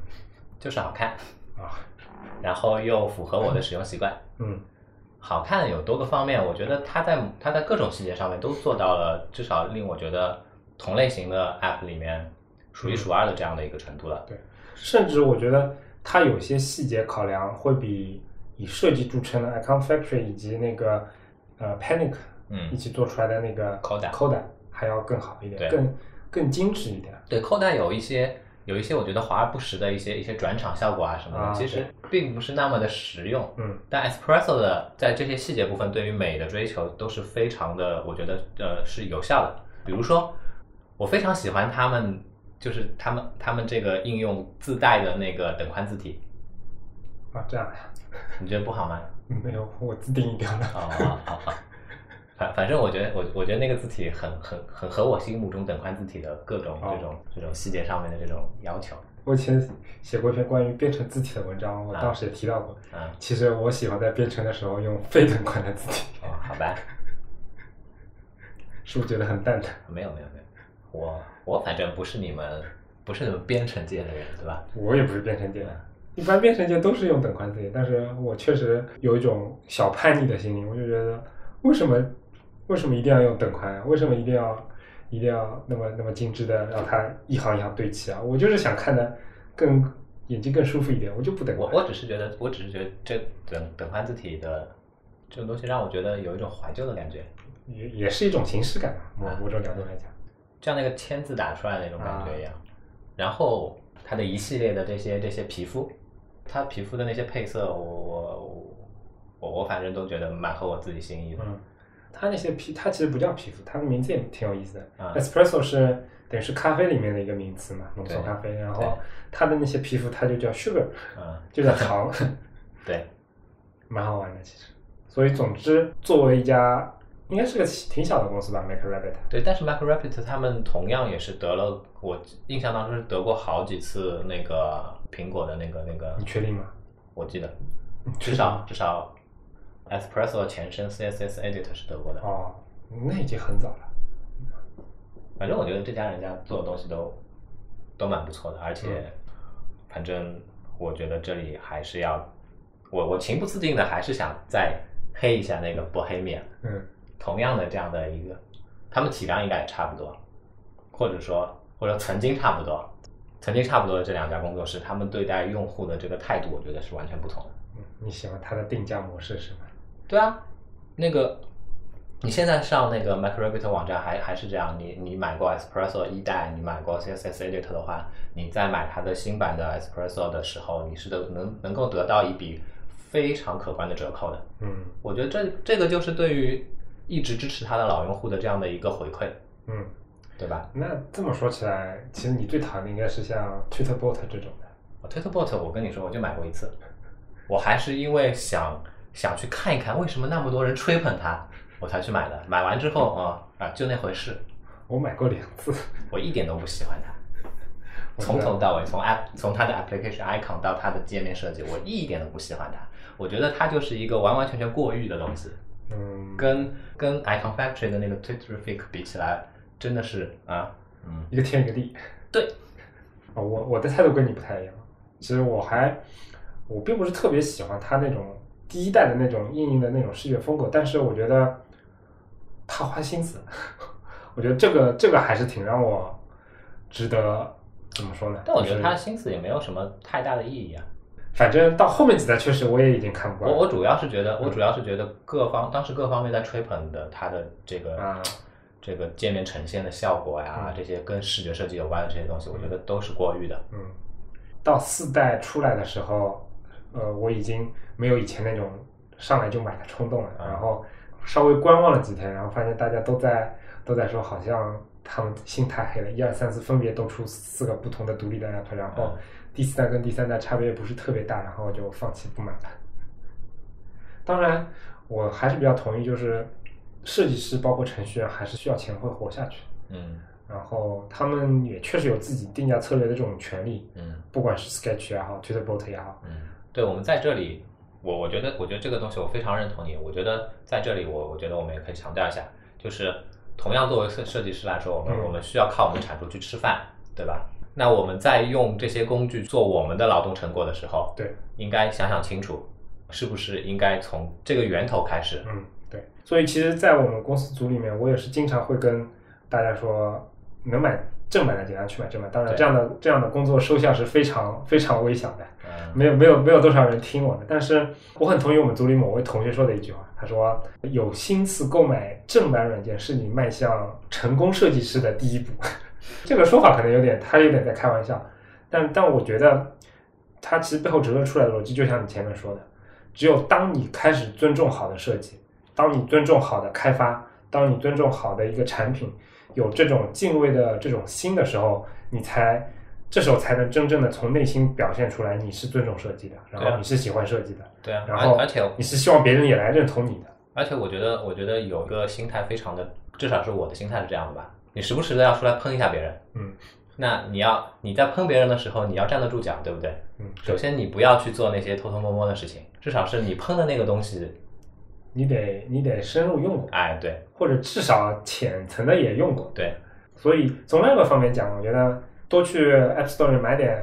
就是好看。啊，然后又符合我的使用习惯。嗯 好看有多个方面，我觉得它在它在各种细节上面都做到了，至少令我觉得同类型的 App 里面数一数二的这样的一个程度了。对，甚至我觉得它有些细节考量会比以设计著称的 Icon Factory 以及那个呃 Panic 嗯一起做出来的那个 Coda Coda 还要更好一点，对更更精致一点。对，Coda 有一些有一些我觉得华而不实的一些一些转场效果啊什么的，啊其实并不是那么的实用。嗯但 Espresso 的在这些细节部分对于美的追求都是非常的，我觉得呃是有效的。比如说，我非常喜欢他们，就是他们他们这个应用自带的那个等宽字体，啊，这样呀，你觉得不好吗？没有我自定义掉的。哦好好好，反反正我觉得我我觉得那个字体很很很合我心目中等宽字体的各种哦这种这种细节上面的这种要求。我以前写过一篇关于编程字体的文章，我啊当时也提到过。啊，其实我喜欢在编程的时候用非等宽的字体，哦，好吧。是不是觉得很蛋疼？没有没有没有，我我反正不是你们不是你们编程界的人，对吧？我也不是编程界的，一般编程界都是用等宽字体，但是我确实有一种小叛逆的心理，我就觉得为什么为什么一定要用等宽啊？为什么一定要一定要那么那么精致的让它一行一行对齐啊？我就是想看的更眼睛更舒服一点，我就不等宽。我我只是觉得，我只是觉得这等等宽字体的这种东西让我觉得有一种怀旧的感觉，也也是一种形式感嘛，啊某某种角度来讲。像那个签字打出来的那种感觉一样。然后它的一系列的这些这些皮肤，它皮肤的那些配色，我我我我反正都觉得蛮合我自己心意的。嗯，它那些皮，它其实不叫皮肤，它的名字也挺有意思的。啊 Espresso 是等于是咖啡里面的一个名词嘛，浓缩咖啡。然后它的那些皮肤，它就叫 sugar，嗯，就叫糖，对，蛮好玩的其实。所以总之，作为一家应该是个挺小的公司吧，Make Rabbit。对，但是 MacRabbit 他们同样也是得了，我印象当中是得过好几次那个苹果的那个那个你，确定吗？我记得至少至少 Espresso 的前身 CSS Edit 是得过的。哦，那已经很早了。反正我觉得这家人家做的东西都都蛮不错的，而且嗯反正我觉得这里还是要，我我情不自禁的还是想再黑一下那个 Bohemia，嗯同样的这样的一个，他们体量应该也差不多，或者说或者曾经差不多，曾经差不多的这两家工作室，他们对待用户的这个态度，我觉得是完全不同的。嗯，你喜欢它的定价模式是吗？对啊，那个你现在上那个 Microbit 网站还还是这样，你你买过 Espresso 一代，你买过 CSS Edit 的话，你在买它的新版的 Espresso 的时候，你是的能能够得到一笔非常可观的折扣的。嗯我觉得这这个就是对于一直支持他的老用户的这样的一个回馈，嗯，对吧？那这么说起来，其实你最讨厌的应该是像 TwitterBot 这种的。我 TwitterBot 我跟你说，我就买过一次，我还是因为想想去看一看为什么那么多人吹捧它，我才去买的。买完之后啊、啊就那回事，我买过两次。我一点都不喜欢它，从头到尾，从 app 从它的 application icon 到它的界面设计，我一点都不喜欢它。我觉得它就是一个完完全全过誉的东西，嗯，跟跟 Icon Factory 的那个 Twitterific 比起来，真的是啊，嗯，一个天一个地。对，哦，我我的态度跟你不太一样。其实我还我并不是特别喜欢他那种第一代的那种硬硬的那种视觉风格，但是我觉得他花心思，我觉得这个这个还是挺让我值得怎么说呢？但我觉得就是他心思也没有什么太大的意义啊。反正到后面几代确实我也已经看不惯。我我主要是觉得，我主要是觉得各方当时各方面在吹捧的它的这个、啊。这个界面呈现的效果呀，嗯。这些跟视觉设计有关的这些东西，我觉得都是过誉的。嗯，到四代出来的时候，呃，我已经没有以前那种上来就买的冲动了，啊然后稍微观望了几天，然后发现大家都在都在说，好像他们心太黑了，一二三四分别都出四个不同的独立的 app，然后嗯第四代跟第三代差别也不是特别大，然后我就放弃不买了。当然，我还是比较同意，就是设计师包括程序员还是需要钱会活下去。嗯然后他们也确实有自己定价策略的这种权利，嗯不管是 Sketch 也好，TwitterBot 也好，嗯，对，我们在这里，我我觉得，我觉得这个东西我非常认同你。我觉得在这里，我我觉得我们也可以强调一下，就是同样作为设设计师来说，我们、嗯我们需要靠我们产出去吃饭，对吧？那我们在用这些工具做我们的劳动成果的时候，对，应该想想清楚，是不是应该从这个源头开始。嗯，对。所以其实，在我们公司组里面，我也是经常会跟大家说，能买正版的尽量去买正版。当然，这样的这样的工作收效是非常非常微小的。嗯，没有没有没有多少人听我的，但是我很同意我们组里某位同学说的一句话，他说有心思购买正版软件是你迈向成功设计师的第一步。这个说法可能有点，他有点在开玩笑，但但我觉得他其实背后折射出来的逻辑，就像你前面说的，只有当你开始尊重好的设计，当你尊重好的开发，当你尊重好的一个产品，有这种敬畏的这种心的时候，你才这时候才能真正的从内心表现出来你是尊重设计的，然后你是喜欢设计的，对啊，然后而而且你是希望别人也来认同你的。而且我觉得，我觉得有个心态非常的，至少是我的心态是这样的吧。你时不时的要出来喷一下别人，嗯那你要你在喷别人的时候，你要站得住脚，对不对？嗯，首先你不要去做那些偷偷摸摸的事情，至少是你喷的那个东西，你得你得深入用过，哎，对或者至少浅层的也用过。对，所以从另一个方面讲，我觉得多去 App Store 里买点，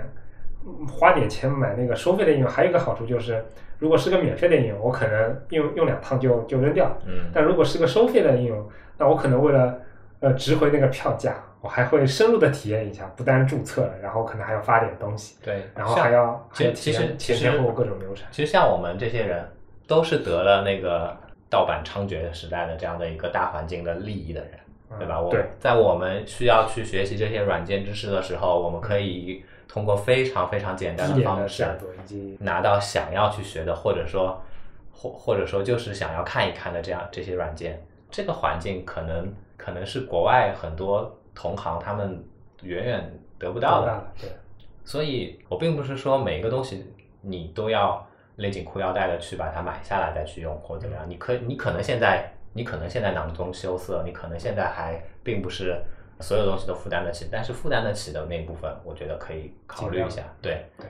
嗯花点钱买那个收费的应用，还有一个好处就是，如果是个免费的应用，我可能用用两趟就就扔掉。嗯，但如果是个收费的应用，那我可能为了呃值回那个票价，我还会深入的体验一下，不单注册了，然后可能还要发点东西，对，然后还要其还其实其实前前后后各种流程。其实像我们这些人，都是得了那个盗版猖獗的时代的这样的一个大环境的利益的人，对吧？我嗯对，在我们需要去学习这些软件知识的时候，我们可以通过非常非常简单的方式拿到想要去学的，或者说或或者说就是想要看一看的这样这些软件，这个环境可能可能是国外很多同行他们远远得不到的。对，所以我并不是说每一个东西你都要勒紧裤腰带的去把它买下来再去用或者怎么样。你可你可能现在你可能现在囊中羞涩，你可能现在还并不是所有东西都负担得起，但是负担得起的那部分，我觉得可以考虑一下。对，对，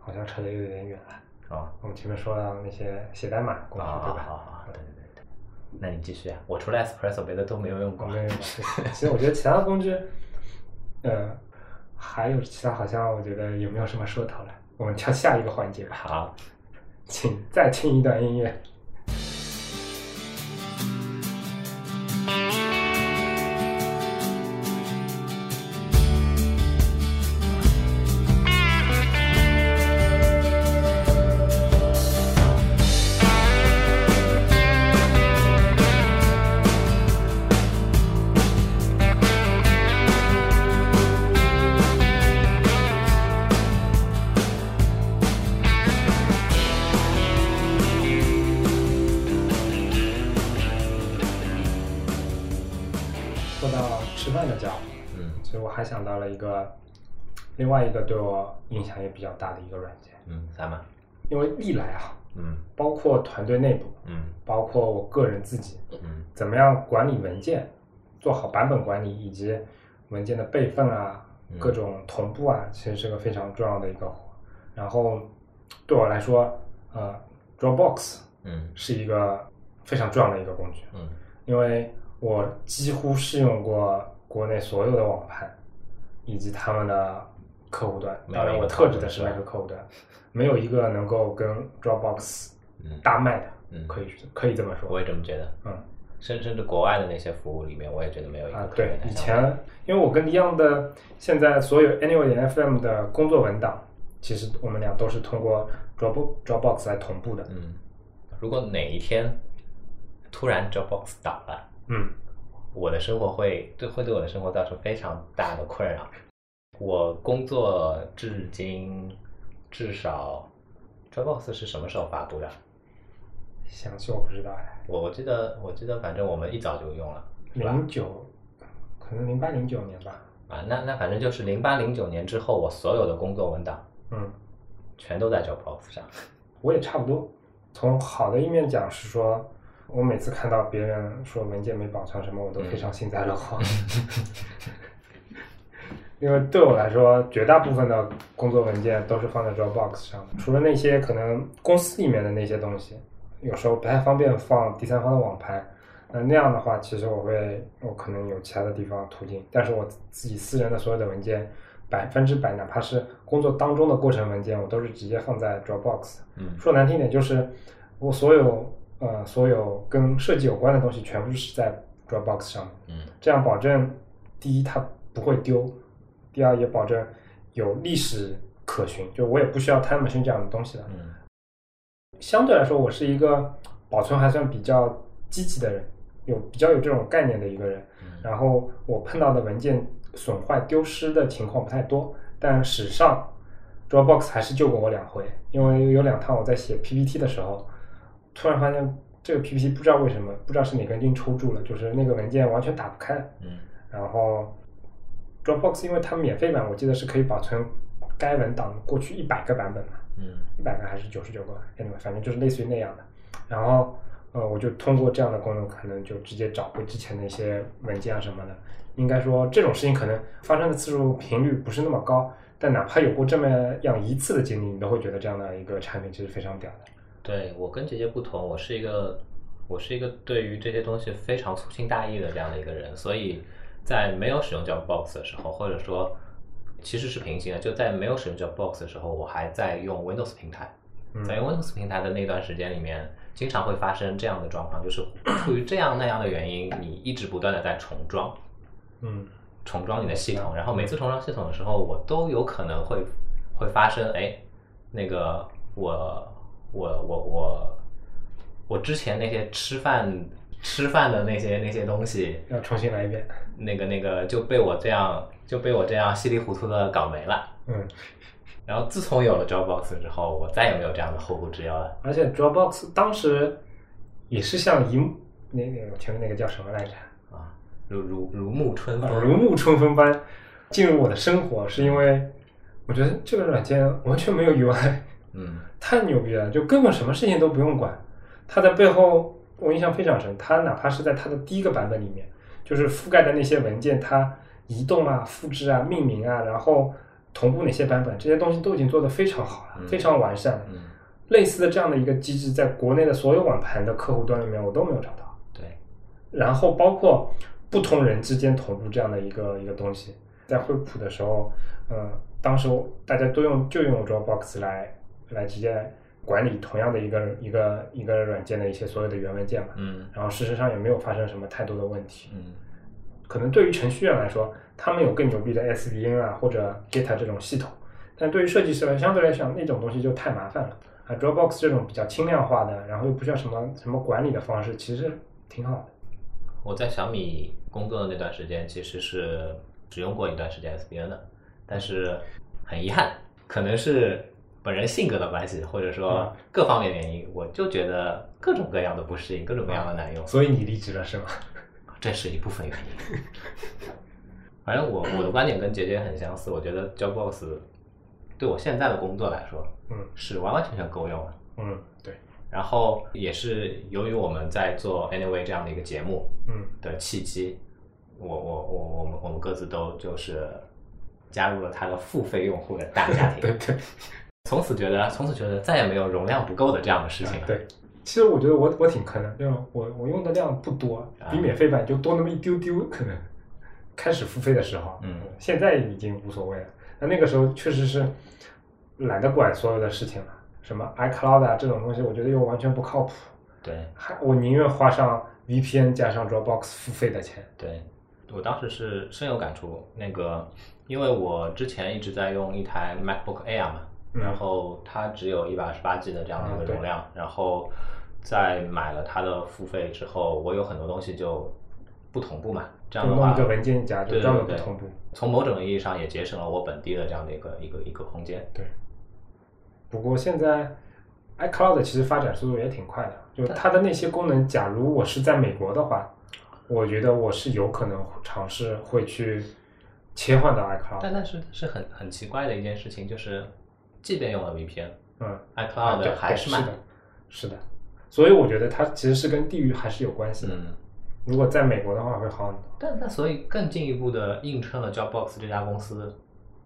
好像扯得有点远了。啊我们前面说到那些写代码的工啊具，对吧？那你继续啊，我除了 Espresso 别的都没有用过。我们其实我觉得其他的工具，呃，还有其他好像我觉得也没有什么说头了？我们跳下一个环节吧，好，请再听一段音乐。吃饭的家伙，嗯。所以我还想到了一个另外一个对我影响也比较大的一个软件，嗯，咱们，因为历来啊，嗯。包括团队内部，嗯。包括我个人自己，嗯。怎么样管理文件，做好版本管理以及文件的备份啊，嗯。各种同步啊，其实是个非常重要的一个活。然后对我来说，呃，Dropbox 嗯。是一个非常重要的一个工具，嗯。因为我几乎试用过国内所有的网盘以及他们的客户端，当然我特指的是那个客户端，没有一个能够跟 Dropbox 嗯，大卖的，嗯可以可以这么说。我也这么觉得。嗯。甚甚至国外的那些服务里面，我也觉得没有一个啊，对以前因为我跟一样的，现在所有 Anyway 点 FM 的工作文档，其实我们俩都是通过 Drop Dropbox 来同步的。嗯，如果哪一天突然 Dropbox 倒了，嗯，我的生活会对会对我的生活造成非常大的困扰。我工作至今至少 Dropbox 是什么时候发布的？详细我不知道哎，我我记得我记得反正我们一早就用了？零九，可能零八零九年吧。啊，那那反正就是零八零九年之后，我所有的工作文档嗯，全都在 Dropbox 上。我也差不多。从好的一面讲是说，我每次看到别人说文件没保存什么，我都非常幸灾乐祸。因为 对我来说，绝大部分的工作文件都是放在 Dropbox 上的，除了那些可能公司里面的那些东西，有时候不太方便放第三方的网盘。那那样的话，其实我会，我可能有其他的地方途径，但是我自己私人的所有的文件百分之百，哪怕是工作当中的过程文件，我都是直接放在 Dropbox。嗯说难听点，就是我所有呃所有跟设计有关的东西，全部是在 Dropbox 上面。嗯这样保证第一它不会丢，第二也保证有历史可循，就我也不需要 Time Machine 这样的东西了。嗯相对来说，我是一个保存还算比较积极的人，有比较有这种概念的一个人。嗯然后我碰到的文件损坏丢失的情况不太多，但史上 Dropbox 还是救过我两回，因为有两趟我在写 PPT 的时候，突然发现这个 PPT 不知道为什么，不知道是哪根筋抽住了，就是那个文件完全打不开。嗯然后 Dropbox 因为它免费版，我记得是可以保存该文档过去一百个版本嘛，嗯一百个还是九十九个，anyway，反正就是类似于那样的。然后呃，我就通过这样的功能，可能就直接找回之前的一些文件啊什么的。应该说这种事情可能发生的次数频率不是那么高，但哪怕有过这么样一次的经历，你都会觉得这样的一个产品其实非常屌的。对我跟姐姐不同，我是一个我是一个对于这些东西非常粗心大意的这样的一个人，所以在没有使用 Dropbox 的时候，或者说其实是平行的，就在没有使用 Dropbox 的时候，我还在用 Windows 平台，嗯在用 Windows 平台的那段时间里面，经常会发生这样的状况，就是出于这样那样的原因，你一直不断的在重装。嗯重装你的系统，然后每次重装系统的时候，我都有可能会会发生，哎，那个我我我我我之前那些吃饭吃饭的那些那些东西，要重新来一遍。那个那个就被我这样就被我这样稀里糊涂的搞没了。嗯，然后自从有了 Dropbox 之后，我再也没有这样的后顾之忧了。而且 Dropbox 当时也是像一幕那那个前面那个叫什么来着？啊，如如如沐春啊风，如沐春风般进入我的生活，是因为我觉得这个软件完全没有 UI，嗯太牛逼了，就根本什么事情都不用管。它在背后，我印象非常深。它哪怕是在它的第一个版本里面，就是覆盖的那些文件，它移动啊、复制啊、命名啊，然后同步哪些版本，这些东西都已经做得非常好了，嗯非常完善。嗯，类似的这样的一个机制，在国内的所有网盘的客户端里面，我都没有找到。对，然后包括不同人之间同步这样的一个一个东西，在惠普的时候，呃，当时大家都用就用 Dropbox 来来直接管理同样的一个一个一个软件的一些所有的源文件嘛，嗯然后事实上也没有发生什么太多的问题。嗯可能对于程序员来说，他们有更牛逼的 SVN 啊或者 Git 这种系统，但对于设计师来相对来讲那种东西就太麻烦了。啊，Dropbox 这种比较轻量化的，然后又不需要什么什么管理的方式，其实挺好的。我在小米工作的那段时间，其实是只用过一段时间 SBN 的，但是很遗憾，可能是本人性格的关系，或者说嗯各方面原因，我就觉得各种各样的不适应，各种各样的难用，所以你离职了是吗？这是一部分原因。反正我我的观点跟杰杰很相似，我觉得 Dropbox 对我现在的工作来说嗯是完完全全够用的。嗯，对，然后也是由于我们在做 Anyway 这样的一个节目，嗯的契机，我我我我们我们各自都就是加入了他的付费用户的大家庭，对对从此觉得从此觉得再也没有容量不够的这样的事情了。对。其实我觉得我我挺坑的，因为我我用的量不多，比免费版就多那么一丢丢，可能开始付费的时候，嗯，现在已经无所谓了。那那个时候确实是懒得管所有的事情了，什么 iCloud 啊这种东西，我觉得又完全不靠谱。对还我宁愿花上 VPN 加上 Dropbox 付费的钱。对，我当时是深有感触。那个，因为我之前一直在用一台 MacBook Air 嘛，嗯然后它只有一百二十八 G 的这样的一个容量，然后在买了它的付费之后，我有很多东西就不同步嘛，这样的话一个文件夹，就专门不对同步。从某种意义上也节省了我本地的这样的一个一个一个空间。对。不过现在 iCloud 其实发展速度也挺快的，就是它的那些功能，假如我是在美国的话，我觉得我是有可能尝试会去切换到 iCloud。但但是是很很奇怪的一件事情，就是即便用了 VPN，嗯，啊 iCloud 对还是慢。是的，是的。所以我觉得它其实是跟地域还是有关系的。嗯，如果在美国的话会好很多。但但所以更进一步的映衬了 Dropbox 这家公司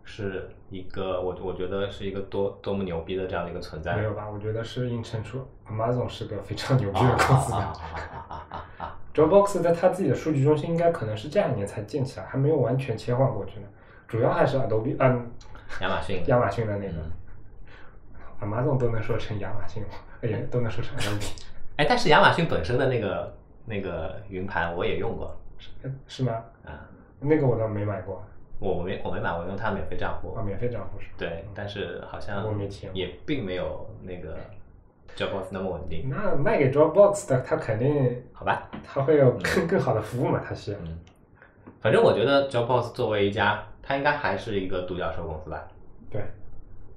是一个我我觉得是一个多多么牛逼的这样的一个存在。没有吧？我觉得是映衬出 Amazon 是个非常牛逼啊的公司的。啊啊啊啊啊啊！Dropbox 在它自己的数据中心应该可能是这两年才建起来，还没有完全切换过去呢。主要还是 Adobe，嗯，亚马逊，亚马逊的那个嗯，Amazon 都能说成亚马逊，哎呀，都能说成 Adobe，哎，但是亚马逊本身的那个那个云盘我也用过。是吗？啊，那个我倒没买过，我我没我没买，我用它免费账户。啊，，免费账户是吧？对，但是好像也并没有那个 Dropbox 那么稳定，那卖给 Dropbox 的，他肯定好吧？他会有更更好的服务嘛，他需要。嗯，反正我觉得 Dropbox 作为一家，它应该还是一个独角兽公司吧。对，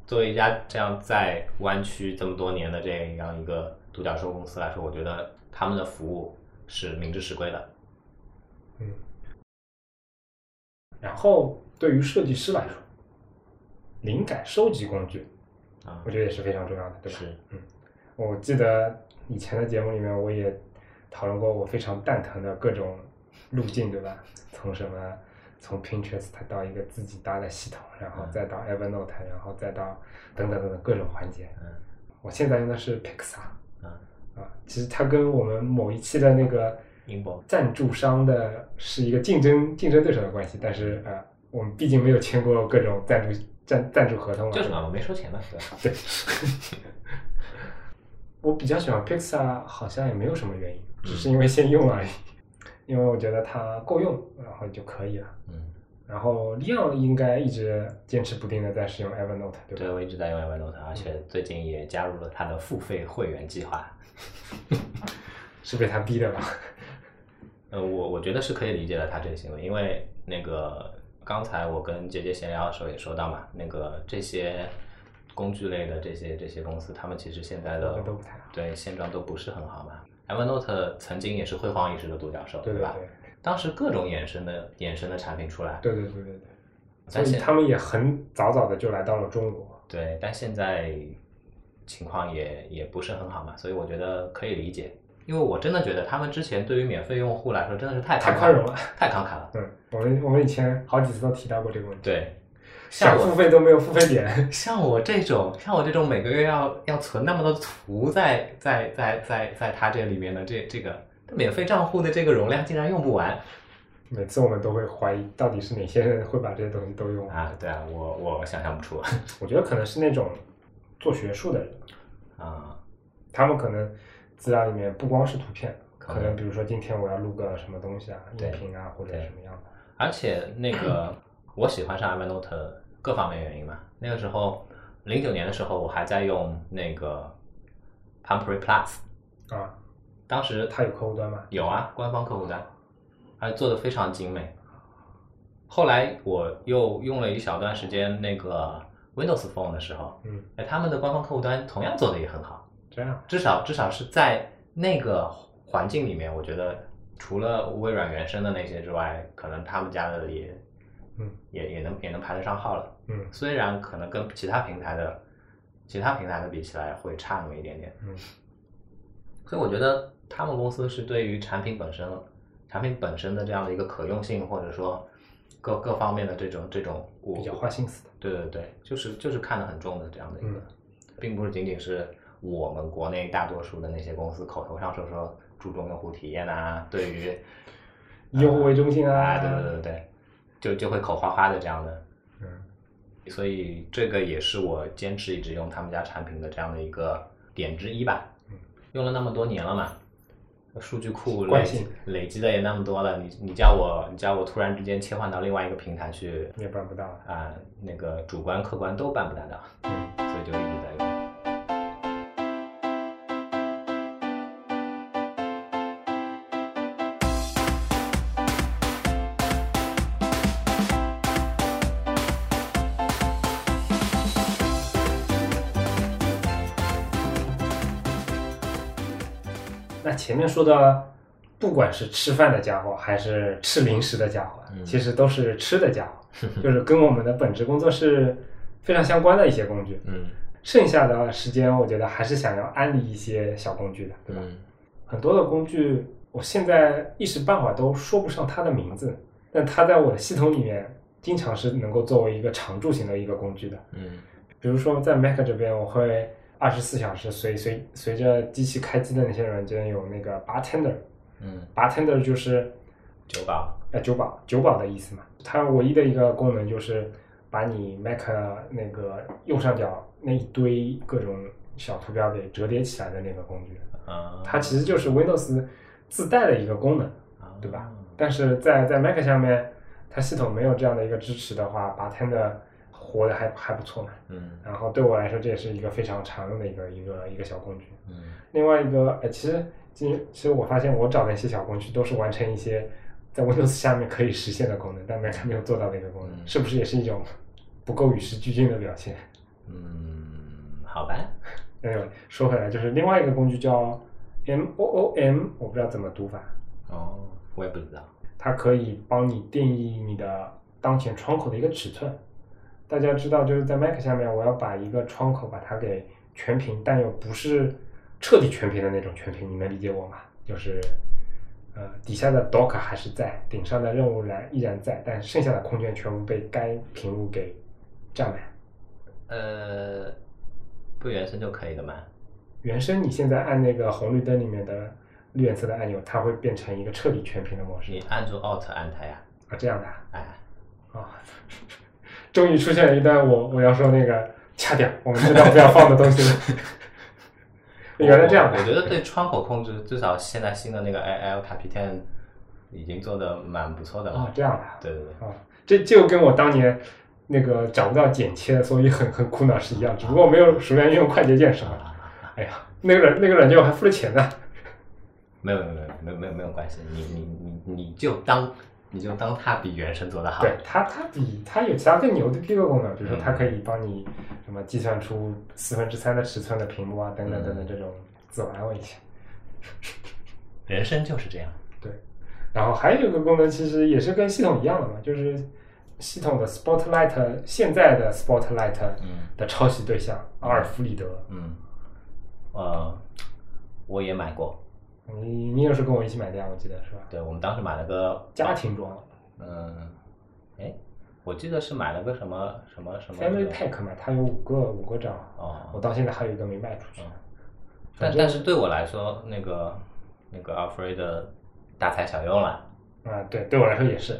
作为一家这样在湾区这么多年的这样一个独角兽公司来说，我觉得他们的服务是名至实归的。嗯。然后对于设计师来说，灵感收集工具，啊我觉得也是非常重要的，对吧？是，嗯，我记得以前的节目里面我也讨论过我非常蛋疼的各种路径，对吧？从什么从 Pinterest 到一个自己搭的系统，然后再到 Evernote，然后再到等等等等各种环节。嗯我现在用的是 Pixar 啊，啊，其实它跟我们某一期的那个赞助商的是一个竞争竞争对手的关系，但是呃，我们毕竟没有签过各种赞助赞赞助合同啊。就是嘛，我没收钱嘛？对，我比较喜欢 Pixar，好像也没有什么原因，只是因为先用而已。因为我觉得它够用，然后就可以了。嗯，然后 Leon 应该一直坚持不定的在使用 Evernote，对吧？对，我一直在用 Evernote，而且最近也加入了它的付费会员计划。是被他逼的吧？呃，我我觉得是可以理解的他这个行为，因为那个刚才我跟杰杰闲聊的时候也说到嘛，那个这些工具类的这些这些公司，他们其实现在的都不太好对现状都不是很好嘛。Evernote 曾经也是辉煌一时的独角兽，吧？对吧对当时各种衍生的衍生的产品出来，对对对对对，所但现以他们也很早早的就来到了中国。对，但现在情况也也不是很好嘛，所以我觉得可以理解。因为我真的觉得他们之前对于免费用户来说真的是太太宽容了，太慷慨了。对，我们我们以前好几次都提到过这个问题。对，像想我付费都没有付费点。像我这种，像我这种每个月要要存那么多图在在在在在它这里面的这这个免费账户的这个容量竟然用不完每次我们都会怀疑，到底是哪些人会把这些东西都用完。啊！对啊，我我想象不出 我觉得可能是那种做学术的人，啊，他们可能资料里面不光是图片，可能比如说今天我要录个什么东西啊，对音频啊或者对什么样的。而且那个我喜欢上 Evernote 各方面原因嘛。那个时候零九年的时候，我还在用那个 Pumpery Plus，啊，当时它有客户端吗？有啊，官方客户端，还做的非常精美。后来我又用了一小段时间那个 Windows Phone 的时候，嗯，哎，他们的官方客户端同样做的也很好，这样。至少至少是在那个环境里面，我觉得除了微软原生的那些之外，可能他们家的也，嗯，也也能也能排得上号了。嗯虽然可能跟其他平台的其他平台的比起来会差那么一点点，嗯，所以我觉得他们公司是对于产品本身、产品本身的这样的一个可用性，或者说各各方面的这种这种，我比较花心思的。对对对，就是就是看得很重的这样的一个，嗯并不是仅仅是我们国内大多数的那些公司口头上说说注重用户体验啊，对于以 用户为中心啊啊，对对对对，就就会口花花的这样的，嗯所以这个也是我坚持一直用他们家产品的这样的一个点之一吧。嗯，用了那么多年了嘛，数据库累惯性累积的也那么多了，你你叫我你叫我突然之间切换到另外一个平台去你也办不到。啊、那个主观客观都办不大到，嗯所以就一直在前面说的，不管是吃饭的家伙，还是吃零食的家伙，嗯其实都是吃的家伙，就是跟我们的本职工作是非常相关的一些工具。嗯剩下的时间，我觉得还是想要安利一些小工具的，对吧？嗯很多的工具，我现在一时半会儿都说不上它的名字，但它在我的系统里面经常是能够作为一个常驻型的一个工具的。嗯比如说在 Mac 这边，我会二十四小时随随随着机器开机的那些软件有那个 Bartender，Bartender 嗯，就是酒保呃酒保酒保的意思嘛。它唯一的一个功能就是把你 Mac 那个右上角那一堆各种小图标给折叠起来的那个工具。啊，它其实就是 Windows 自带的一个功能，啊对吧？但是在在 Mac 下面，它系统没有这样的一个支持的话，Bartender 活的还还不错嘛。嗯然后对我来说，这也是一个非常常用的一个一个一个小工具。嗯另外一个，哎，其实其实其实我发现我找的一些小工具都是完成一些在 Windows 下面可以实现的功能，但 Mac 没有做到的一个功能，嗯是不是也是一种不够与时俱进的表现？嗯，好吧，anyway，说回来，就是另外一个工具叫 M O O M，我不知道怎么读法，哦，我也不知道。它可以帮你定义你的当前窗口的一个尺寸。大家知道，就是在 Mac 下面，我要把一个窗口把它给全屏，但又不是彻底全屏的那种全屏，你能理解我吗？就是呃底下的 Dock 还是在，顶上的任务栏依然在，但剩下的空间全部被该屏幕给占满。呃，不原生就可以了吗？原生你现在按那个红绿灯里面的绿颜色的按钮，它会变成一个彻底全屏的模式你按住 Alt 按它呀，啊，这样的啊。哎，啊，终于出现了一段我我要说那个掐点我们知道不要放的东西了。原来这样我我觉得对窗口控制，至少现在新的那个 L Capitan 已经做的蛮不错的了。啊，这样的啊对对对，啊，这就跟我当年那个找不到剪切，所以很很苦恼是一样，只不过我没有熟练运用快捷键什么的。哎呀，那个软那个软件我还付了钱呢。没有没有没有没有没有没有关系，你你你你就当你就当它比原生做的好。对它，它比它有其他更牛的批个功能，比如说嗯它可以帮你什么计算出四分之三的尺寸的屏幕啊，等等等等这种自我安慰一下。人生就是这样。对，然后还有一个功能，其实也是跟系统一样的嘛，就是系统的 Spotlight 现在的 Spotlight 嗯的抄袭对象阿尔弗里德，嗯，呃，我也买过，你你也是跟我一起买的呀，我记得是吧？对我们当时买了个家庭装嗯，哎，我记得是买了个什么什么什么 Family Pack 嘛，它有五个五个章，哦，我到现在还有一个没卖出去。嗯但但是对我来说，那个那个 Alfred 大材小用了。啊，对，对我来说也是。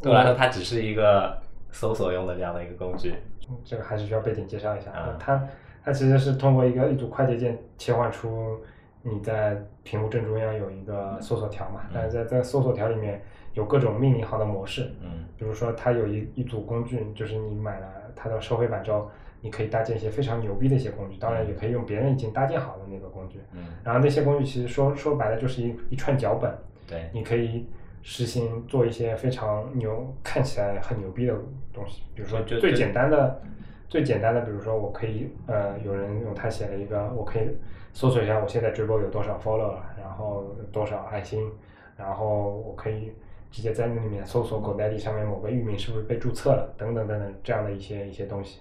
对我来说，它只是一个搜索用的这样的一个工具。嗯这个还是需要背景介绍一下。嗯它它其实是通过一个一组快捷键切换出你在屏幕正中央有一个搜索条嘛，但是在在搜索条里面有各种命令行的模式，嗯。比如说它有一一组工具，就是你买了它的收费版之后，你可以搭建一些非常牛逼的一些工具，当然也可以用别人已经搭建好的那个工具。嗯，然后那些工具其实说说白了就是一一串脚本，对，你可以实行做一些非常牛、看起来很牛逼的东西，比如说最简单的、最简单的，比如说我可以呃，有人用它写了一个，我可以搜索一下我现在直播有多少 follow 了，然后有多少爱心，然后我可以直接在那里面搜索狗代理上面某个域名是不是被注册了，等等等等这样的一些一些东西，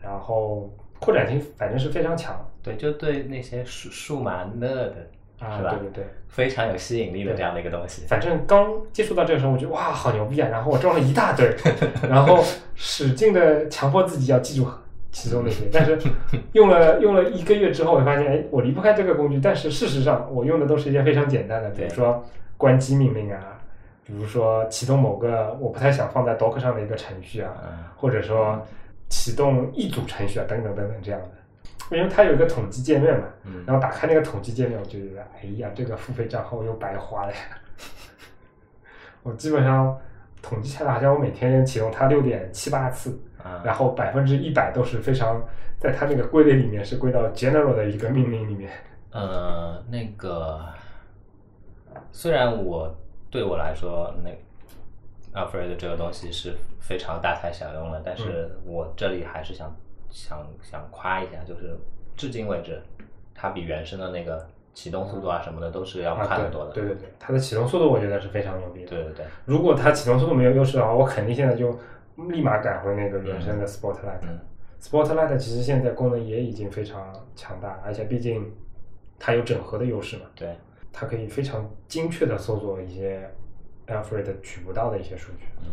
然后扩展性反正是非常强对，就对那些数数码 nerd 啊？对对对。非常有吸引力的这样的一个东西。反正刚接触到这个时候，我觉得哇，好牛逼啊！然后我装了一大堆，然后使劲的强迫自己要记住其中那些。但是用了 用了一个月之后，我发现，哎，我离不开这个工具。但是事实上，我用的都是一些非常简单的，比如说关机命令啊，比如说启动某个我不太想放在 Dock 上的一个程序啊，嗯或者说启动一组程序啊，等等等等这样的。因为它有一个统计界面嘛，嗯然后打开那个统计界面，我就觉得，哎呀，这个付费账号又白花了呀。我基本上统计下来，好像我每天启动它六点七八次，啊，然后百分之一百都是非常在它那个归类里面是归到 general 的一个命令里面。呃，那个虽然我对我来说，那 Alfred 这个东西是非常大材小用了，但是我这里还是想想想夸一下，就是至今为止，它比原生的那个启动速度啊什么的都是要啊，快很多的。对对对对，它的启动速度我觉得是非常牛逼的。对对对，如果它启动速度没有优势的话，我肯定现在就立马改回那个原生的 Spotlight。嗯 Spotlight 其实现在功能也已经非常强大，而且毕竟它有整合的优势嘛，对，它可以非常精确的搜索一些 Alfred 取不到的一些数据。嗯，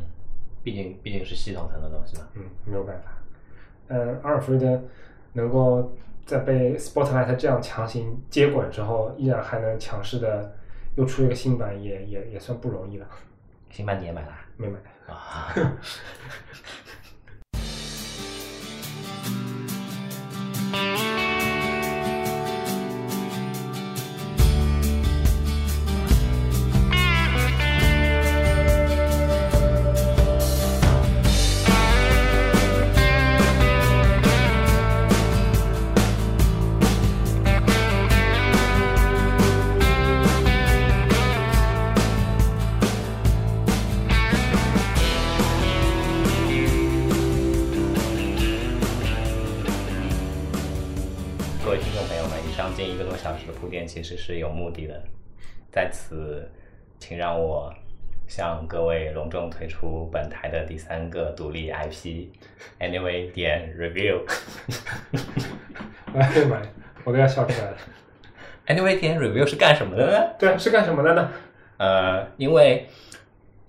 毕竟毕竟是系统层的东西嘛。嗯，没有办法。嗯，阿尔弗雷德能够在被 Spotlight 这样强行接管之后，依然还能强势的又出一个新版，也也也算不容易了。新版你也买了没买。啊？近一个多小时的铺垫其实是有目的的，在此，请让我向各位隆重推出本台的第三个独立 IP，Anyway 点 Review。哎呀妈呀，我都要笑出来了。Anyway 点 Review 是干什么的呢？对，是干什么的呢？呃，因为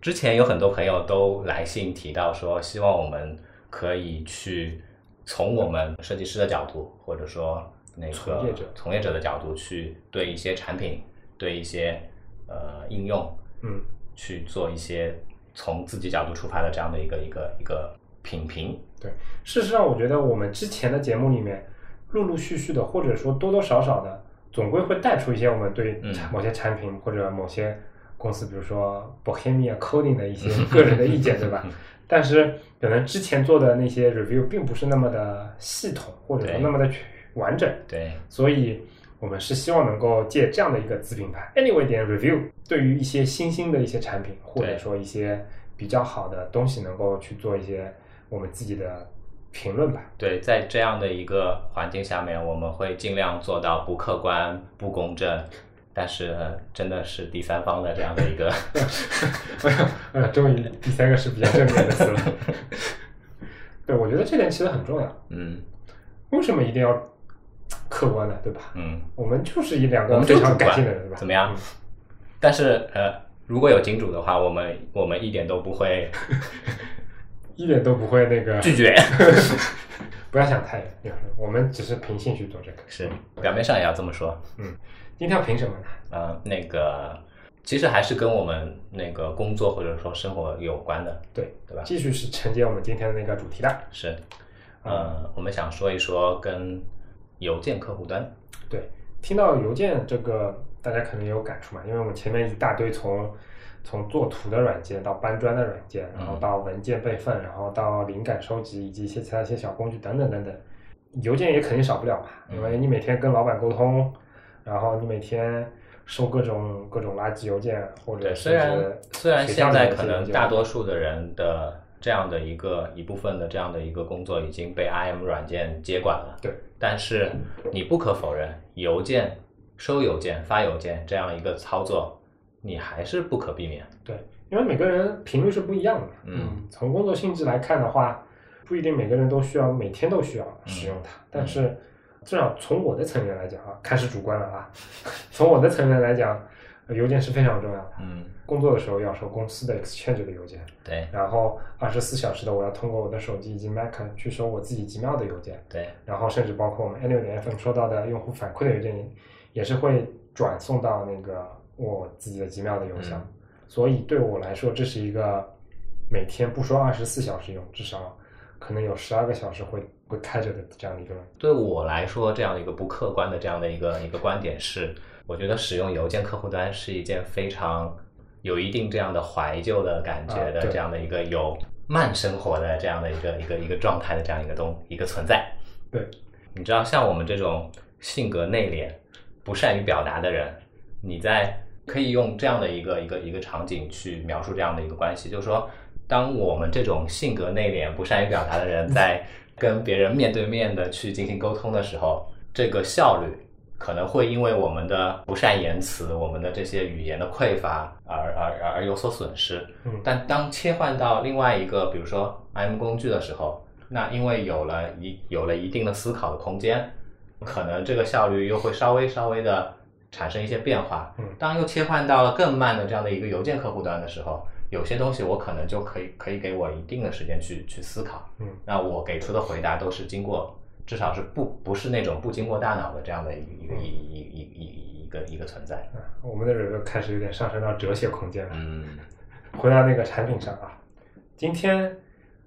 之前有很多朋友都来信提到说，希望我们可以去从我们设计师的角度，或者说那个从业者从业者的角度去对一些产品、对一些呃应用嗯，去做一些从自己角度出发的这样的一个一个一个品评。对。事实上，我觉得我们之前的节目里面，陆陆续续的，或者说多多少少的，总归会带出一些我们对嗯某些产品或者某些公司，比如说 Bohemia Coding 的一些个人的意见，对吧？但是可能之前做的那些 review 并不是那么的系统，或者说那么的完整。对，所以我们是希望能够借这样的一个子品牌，anyway 点 review，对于一些新兴的一些产品，或者说一些比较好的东西，能够去做一些我们自己的评论吧。对，在这样的一个环境下面，我们会尽量做到不客观、不公正，但是呃真的是第三方的这样的一个 哎终于第三个是比较正面的词了。对，我觉得这点其实很重要。嗯为什么一定要客观的？对吧？嗯，我们就是一两个非常感性的人，对吧？怎么样嗯？但是呃，如果有金主的话，我们我们一点都不会 一点都不会那个拒绝。不要想太远，我们只是凭兴趣做这个。是，表面上也要这么说。嗯今天要凭什么呢？呃，那个其实还是跟我们那个工作或者说生活有关的，对，对吧？继续是承接我们今天的那个主题的。是，呃，我们想说一说跟邮件客户端。对，听到邮件这个，大家肯定也有感触嘛，因为我们前面一大堆从从做图的软件到搬砖的软件，然后嗯。到文件备份，然后到灵感收集以及一些其他一些小工具等等等等，邮件也肯定少不了嘛，因为你每天跟老板沟通，然后你每天收各种各种垃圾邮件，或者对，是虽然虽然现在可能大多数的人的这样的一个一部分的这样的一个工作已经被 IM 软件接管了，对，但是你不可否认，邮件、收邮件、发邮件这样一个操作，你还是不可避免。对，因为每个人频率是不一样的。嗯，从工作性质来看的话，不一定每个人都需要每天都需要使用它，但是至少从我的层面来讲啊，开始主观了啊，从我的层面来讲，呃邮件是非常重要的。嗯，工作的时候要收公司的 Exchange 的邮件，对然后二十四小时的我要通过我的手机以及 Mac 去收我自己 Gmail 的邮件，对，然后甚至包括我们 Annual 点 FM 收到的用户反馈的邮件，也是会转送到那个我自己的 Gmail 的邮箱。嗯所以对我来说，这是一个每天不说二十四小时用，至少可能有十二个小时会会开着的这样的一个。对我来说，这样的一个不客观的这样的一个一个观点是，我觉得使用邮件客户端是一件非常有一定这样的怀旧的感觉的这样的一个有慢生活的这样的一个一个一个状态的这样一个东一个存在。对，你知道，像我们这种性格内敛、不善于表达的人，你在可以用这样的一个一个一个场景去描述这样的一个关系，就是说，当我们这种性格内敛、不善于表达的人在跟别人面对面的去进行沟通的时候，这个效率可能会因为我们的不善言辞、我们的这些语言的匮乏而而而而有所损失。嗯但当切换到另外一个，比如说 M 工具的时候，那因为有了一有了一定的思考的空间，可能这个效率又会稍微稍微的产生一些变化。嗯当又切换到了更慢的这样的一个邮件客户端的时候，有些东西我可能就可以可以给我一定的时间去去思考。嗯那我给出的回答都是经过，至少是不不是那种不经过大脑的这样的一个一个一一一一一个一个存在。啊我们的人开始有点上升到哲学空间了。嗯，回到那个产品上啊，今天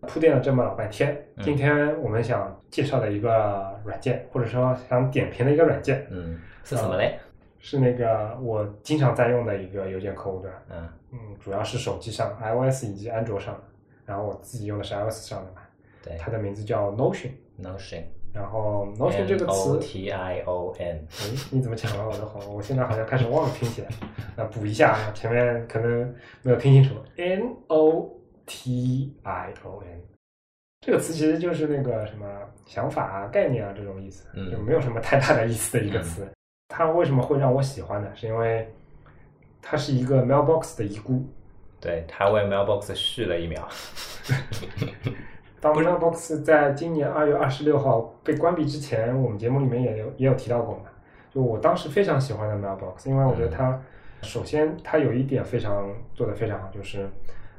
铺垫了这么老半天，嗯今天我们想介绍的一个软件，或者说想点评的一个软件，嗯，是什么嘞？是那个我经常在用的一个邮件客户端，嗯嗯，主要是手机上 iOS 以及安卓上的，然后我自己用的是 iOS 上的嘛，对它的名字叫 Notion，，Notion，然后 Notion 这个词，T I O N，哎，你怎么抢了我的红？我现在好像开始忘了拼起来，那补一下啊，前面可能没有听清楚，N O T I O N 这个词其实就是那个什么想法啊、概念啊这种意思，嗯就没有什么太大的意思的一个词。它为什么会让我喜欢呢？是因为它是一个 Mailbox 的遗孤。对它为 Mailbox 续了一秒。当 Mailbox 在今年二月二十六号被关闭之前，我们节目里面也有也有提到过嘛。就我当时非常喜欢的 Mailbox，因为我觉得它、首先它有一点非常做的非常好，就是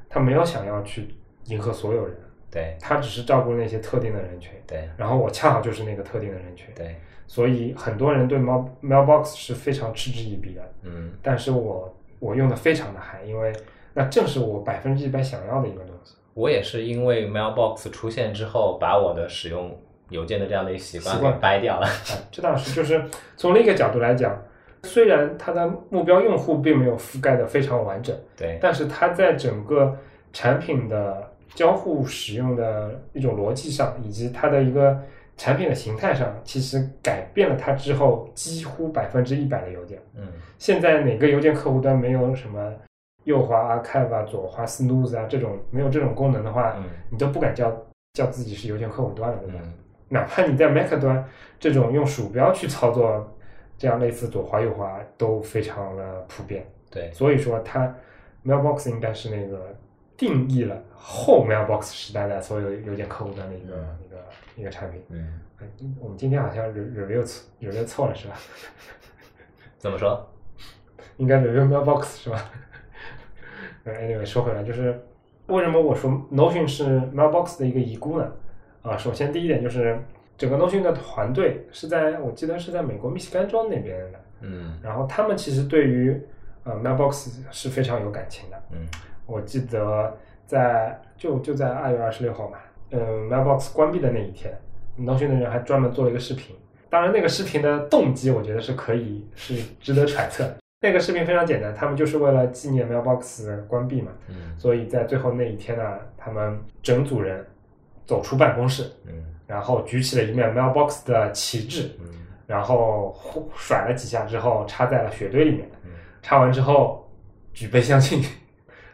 它没有想要去迎合所有人，对它只是照顾那些特定的人群。对然后我恰好就是那个特定的人群，对，所以很多人对 Mail Mailbox 是非常嗤之以鼻的。嗯但是我我用的非常的嗨，因为那正是我百分之一百想要的一个东西。我也是因为 Mailbox 出现之后，把我的使用邮件的这样的一个习惯掰掉了。啊，这倒是，就是从另一个角度来讲，虽然它的目标用户并没有覆盖的非常完整，对但是它在整个产品的交互使用的一种逻辑上，以及它的一个产品的形态上，其实改变了它之后几乎百分之一百的邮件。嗯现在哪个邮件客户端没有什么右滑 archive 啊、左滑 snooze 啊这种没有这种功能的话，嗯你都不敢叫叫自己是邮件客户端了，对吧？嗯哪怕你在 Mac 端这种用鼠标去操作，这样类似左滑右滑都非常的普遍。对所以说，它 Mailbox 应该是那个定义了后 Mailbox 时代的所有邮件客户端的一个、嗯一个一个产品。嗯，哎我们今天好像 re- review 错 review 错了是吧？怎么说？应该 review Mailbox 是吧？呃 anyway 说回来，就是为什么我说 Notion 是 Mailbox 的一个遗孤呢？啊，首先第一点就是整个 Notion 的团队是在我记得是在美国密西根州那边的，嗯然后他们其实对于呃 Mailbox 是非常有感情的。嗯我记得在就就在二月二十六号嘛，嗯、Mailbox 关闭的那一天，Notion 的人还专门做了一个视频。当然，那个视频的动机我觉得是可以是值得揣测的。那个视频非常简单，他们就是为了纪念 Mailbox 关闭嘛，嗯。所以在最后那一天呢，他们整组人走出办公室，嗯。然后举起了一面 Mailbox 的旗帜，嗯。然后甩了几下之后插在了雪堆里面，嗯，插完之后举杯相庆。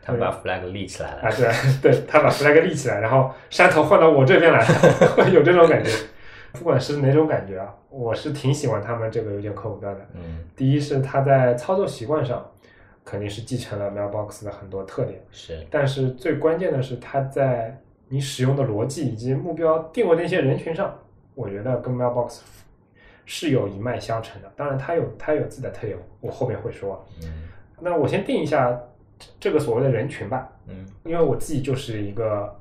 他们把 flag 立起来了。啊，对 对，他把 flag 立起来，然后山头换到我这边来了，会有这种感觉。不管是哪种感觉啊，我是挺喜欢他们这个邮件客户端的。嗯，第一是它在操作习惯上肯定是继承了 Mailbox 的很多特点，是但是最关键的是它在你使用的逻辑以及目标定位的一些人群上，我觉得跟 Mailbox 是有一脉相承的。当然，它有它有自己的特点，我后面会说。嗯那我先定一下这个所谓的人群吧。嗯因为我自己就是一个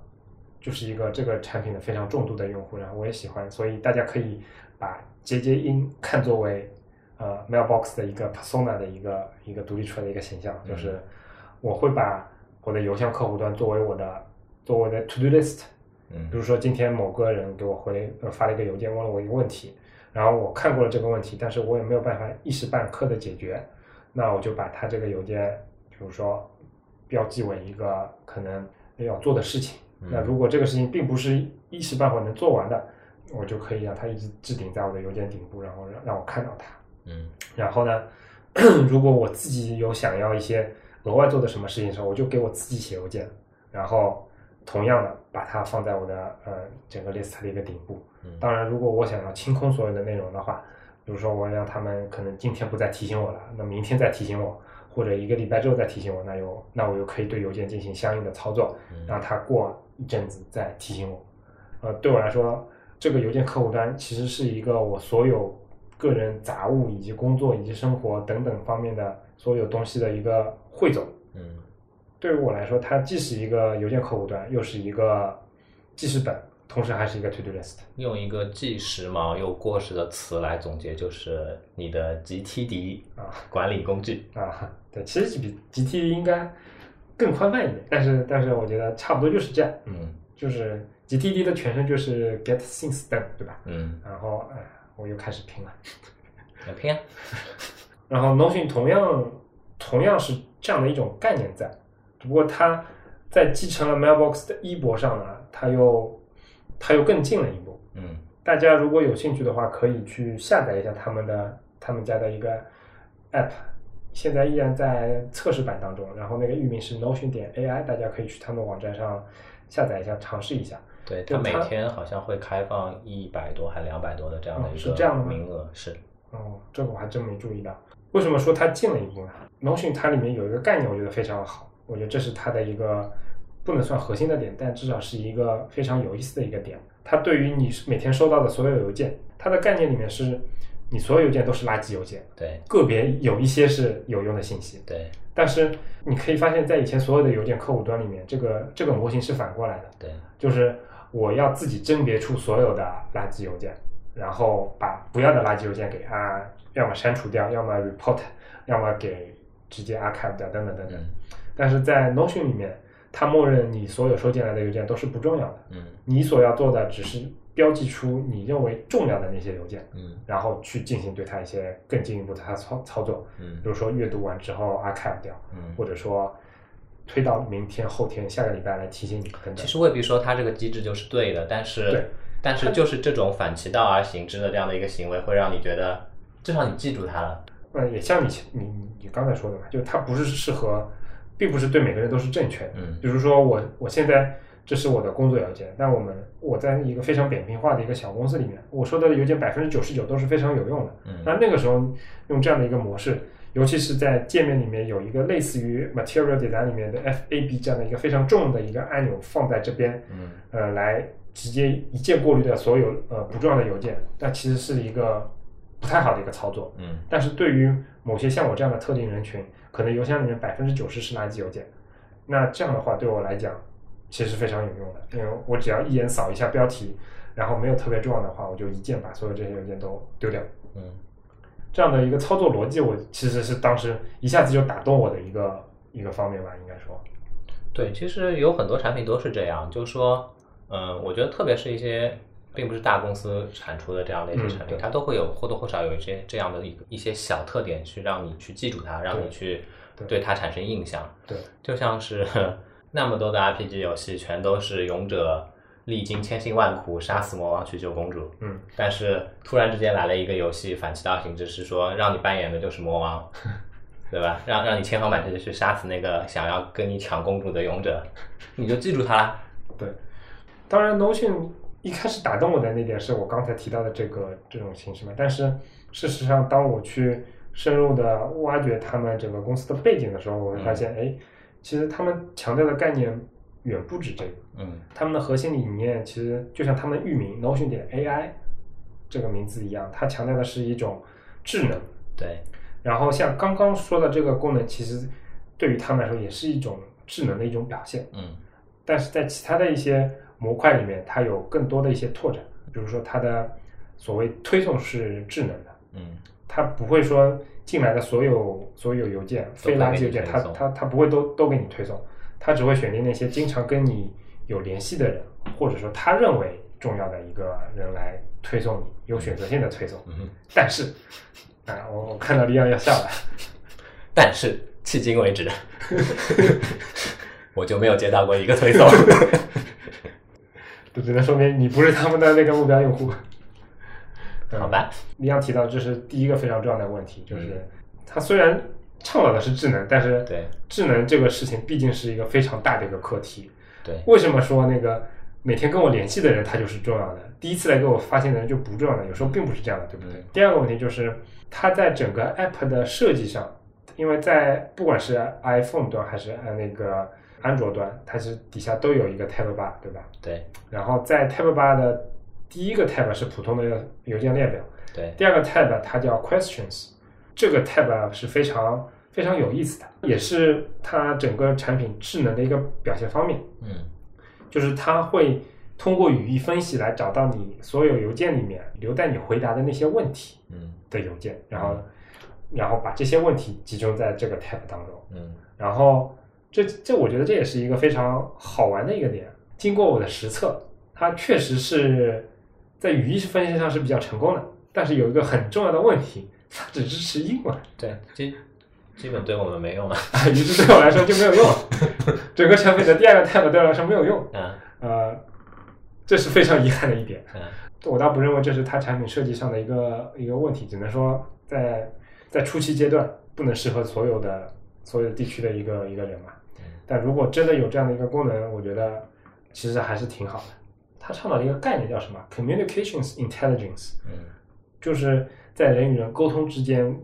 就是一个这个产品的非常重度的用户，然后我也喜欢，所以大家可以把接接音看作为呃 Mailbox 的一个 persona 的一个一个独立出来的一个形象，嗯就是我会把我的邮箱客户端作为我的作为我的 to do list，嗯。比如说今天某个人给我回呃发了一个邮件，问了我一个问题，然后我看过了这个问题，但是我也没有办法一时半刻的解决，那我就把他这个邮件，比如说标记为一个可能要做的事情。嗯那如果这个事情并不是一时半会儿能做完的，我就可以让它一直置顶在我的邮件顶部，然后让让我看到它。嗯然后呢，如果我自己有想要一些额外做的什么事情的时候，我就给我自己写邮件，然后同样的把它放在我的呃整个 list 的一个顶部。嗯当然，如果我想要清空所有的内容的话，比如说我让他们可能今天不再提醒我了，那明天再提醒我，或者一个礼拜之后再提醒我，那又那我又可以对邮件进行相应的操作，嗯让它过一阵子在提醒我。呃，对我来说，这个邮件客户端其实是一个我所有个人杂物以及工作以及生活等等方面的所有东西的一个汇总。嗯对于我来说，它既是一个邮件客户端，又是一个记事本，同时还是一个 to do list。用一个既时髦又过时的词来总结，就是你的 GTD 啊管理工具。啊，对，其实比 GT 应该更宽泛一点，但是但是我觉得差不多就是这样，嗯就是 GTD 的全称就是 Get Things Done，对吧？嗯，然后哎，我又开始拼了。要拼啊，然后 Notion 同样同样是这样的一种概念在，只不过它在继承了 Mailbox 的衣钵上呢，它又它又更进了一步。嗯大家如果有兴趣的话，可以去下载一下他们的他们家的一个 App，现在依然在测试版当中。然后那个域名是 Notion 点 AI，大家可以去他们网站上下载一下，尝试一下。对，它每天好像会开放一百多还两百多的这样的哦一个是这样的吗名额，是，哦，这个我还真没注意到。为什么说它进了一步呢？Notion 它里面有一个概念，我觉得非常好，我觉得这是它的一个不能算核心的点，但至少是一个非常有意思的一个点。它对于你每天收到的所有邮件，它的概念里面是你所有邮件都是垃圾邮件，对。个别有一些是有用的信息，对。但是你可以发现，在以前所有的邮件客户端里面，这个这个模型是反过来的，对，就是我要自己甄别出所有的垃圾邮件，然后把不要的垃圾邮件给啊，要么删除掉，要么 report，要么给直接 archive 掉，等等等等。嗯。但是在 Notion 里面，它默认你所有收进来的邮件都是不重要的，嗯。你所要做的只是标记出你认为重要的那些邮件，嗯然后去进行对它一些更进一步的它操操作，嗯比如说阅读完之后 archive 掉，嗯。或者说推到明天、后天、下个礼拜来提醒你等等。其实未必说它这个机制就是对的，但是对但是就是这种反其道而行之的这样的一个行为，会让你觉得至少你记住它了。嗯，也像你前你你刚才说的嘛，就它不是适合，并不是对每个人都是正确的。嗯比如说我我现在这是我的工作邮件，但我们我在一个非常扁平化的一个小公司里面，我收到的邮件百分之九十九都是非常有用的。嗯那那个时候用这样的一个模式，尤其是在界面里面有一个类似于 Material Design 里面的 FAB 这样的一个非常重的一个按钮放在这边，嗯呃，来直接一键过滤掉所有呃不重要的邮件，那其实是一个不太好的一个操作。嗯但是对于某些像我这样的特定人群，可能邮箱里面百分之九十是垃圾邮件，那这样的话对我来讲其实非常有用的，因为我只要一眼扫一下标题，然后没有特别重要的话，我就一键把所有这些邮件都丢掉。嗯这样的一个操作逻辑，我其实是当时一下子就打动我的一个一个方面吧，应该说。对，其实有很多产品都是这样，就是说，嗯，我觉得特别是一些并不是大公司产出的这样的一些嗯产品，对它都会有或多或少有一些这样的一一些小特点，去让你去记住它，让你去对对它产生印象。对，就像是 那么多的 RPG 游戏，全都是勇者历经千辛万苦杀死魔王去救公主，嗯，但是突然之间来了一个游戏，反其道行之，是说让你扮演的就是魔王，对吧？让让你千方百计的去杀死那个想要跟你抢公主的勇者，你就记住他了。对。当然，Notion 一开始打动我的那点是我刚才提到的这个这种形式嘛，但是事实上，当我去深入的挖掘他们整个公司的背景的时候，我会发现，哎、其实他们强调的概念远不止这个。嗯他们的核心理念其实就像他们域名 Notion 点 AI 这个名字一样，它强调的是一种智能。对，然后像刚刚说的这个功能，其实对于他们来说也是一种智能的一种表现。嗯但是在其他的一些模块里面，它有更多的一些拓展，比如说它的所谓推送是智能的，嗯它不会说进来的所有所有邮件、非垃圾邮件，它推送它它不会都都给你推送，它只会选定那些经常跟你有联系的人，或者说他认为重要的一个人来推送你，有选择性的推送。嗯，但是，啊，我我看到利昂要笑了，但是迄今为止，我就没有接到过一个推送。就只能说明你不是他们的那个目标用户。好吧，李阳提到这是第一个非常重要的问题，就是嗯它虽然倡导的是智能，但是对智能这个事情毕竟是一个非常大的一个课题。对，为什么说那个每天跟我联系的人他就是重要的，第一次来给我发现的人就不重要的？有时候并不是这样的，对不对？嗯第二个问题就是它在整个 app 的设计上，因为在不管是 iPhone 端还是呃那个安卓端，它是底下都有一个 tab bar，对吧？对然后在 tab bar 的第一个 tab 是普通的邮件列表，对，第二个 tab 它叫 questions，这个 tab 是非常非常有意思的，也是它整个产品智能的一个表现方面，嗯。就是它会通过语义分析来找到你所有邮件里面留待你回答的那些问题嗯。的邮件，然后然后把这些问题集中在这个 tab 当中，嗯。然后这这我觉得这也是一个非常好玩的一个点。经过我的实测，它确实是在语义分析上是比较成功的，但是有一个很重要的问题，它只支持英文，对，基基本对我们没用了。于是对我来说就没有用。整个产品的第二个 tab 对我来说没有用，嗯呃，这是非常遗憾的一点。嗯我倒不认为这是它产品设计上的一个一个问题，只能说在在初期阶段不能适合所有的所有的地区的一个一个人嘛。但如果真的有这样的一个功能，我觉得其实还是挺好的。它倡导的一个概念叫什么？Communications Intelligence，嗯就是在人与人沟通之间，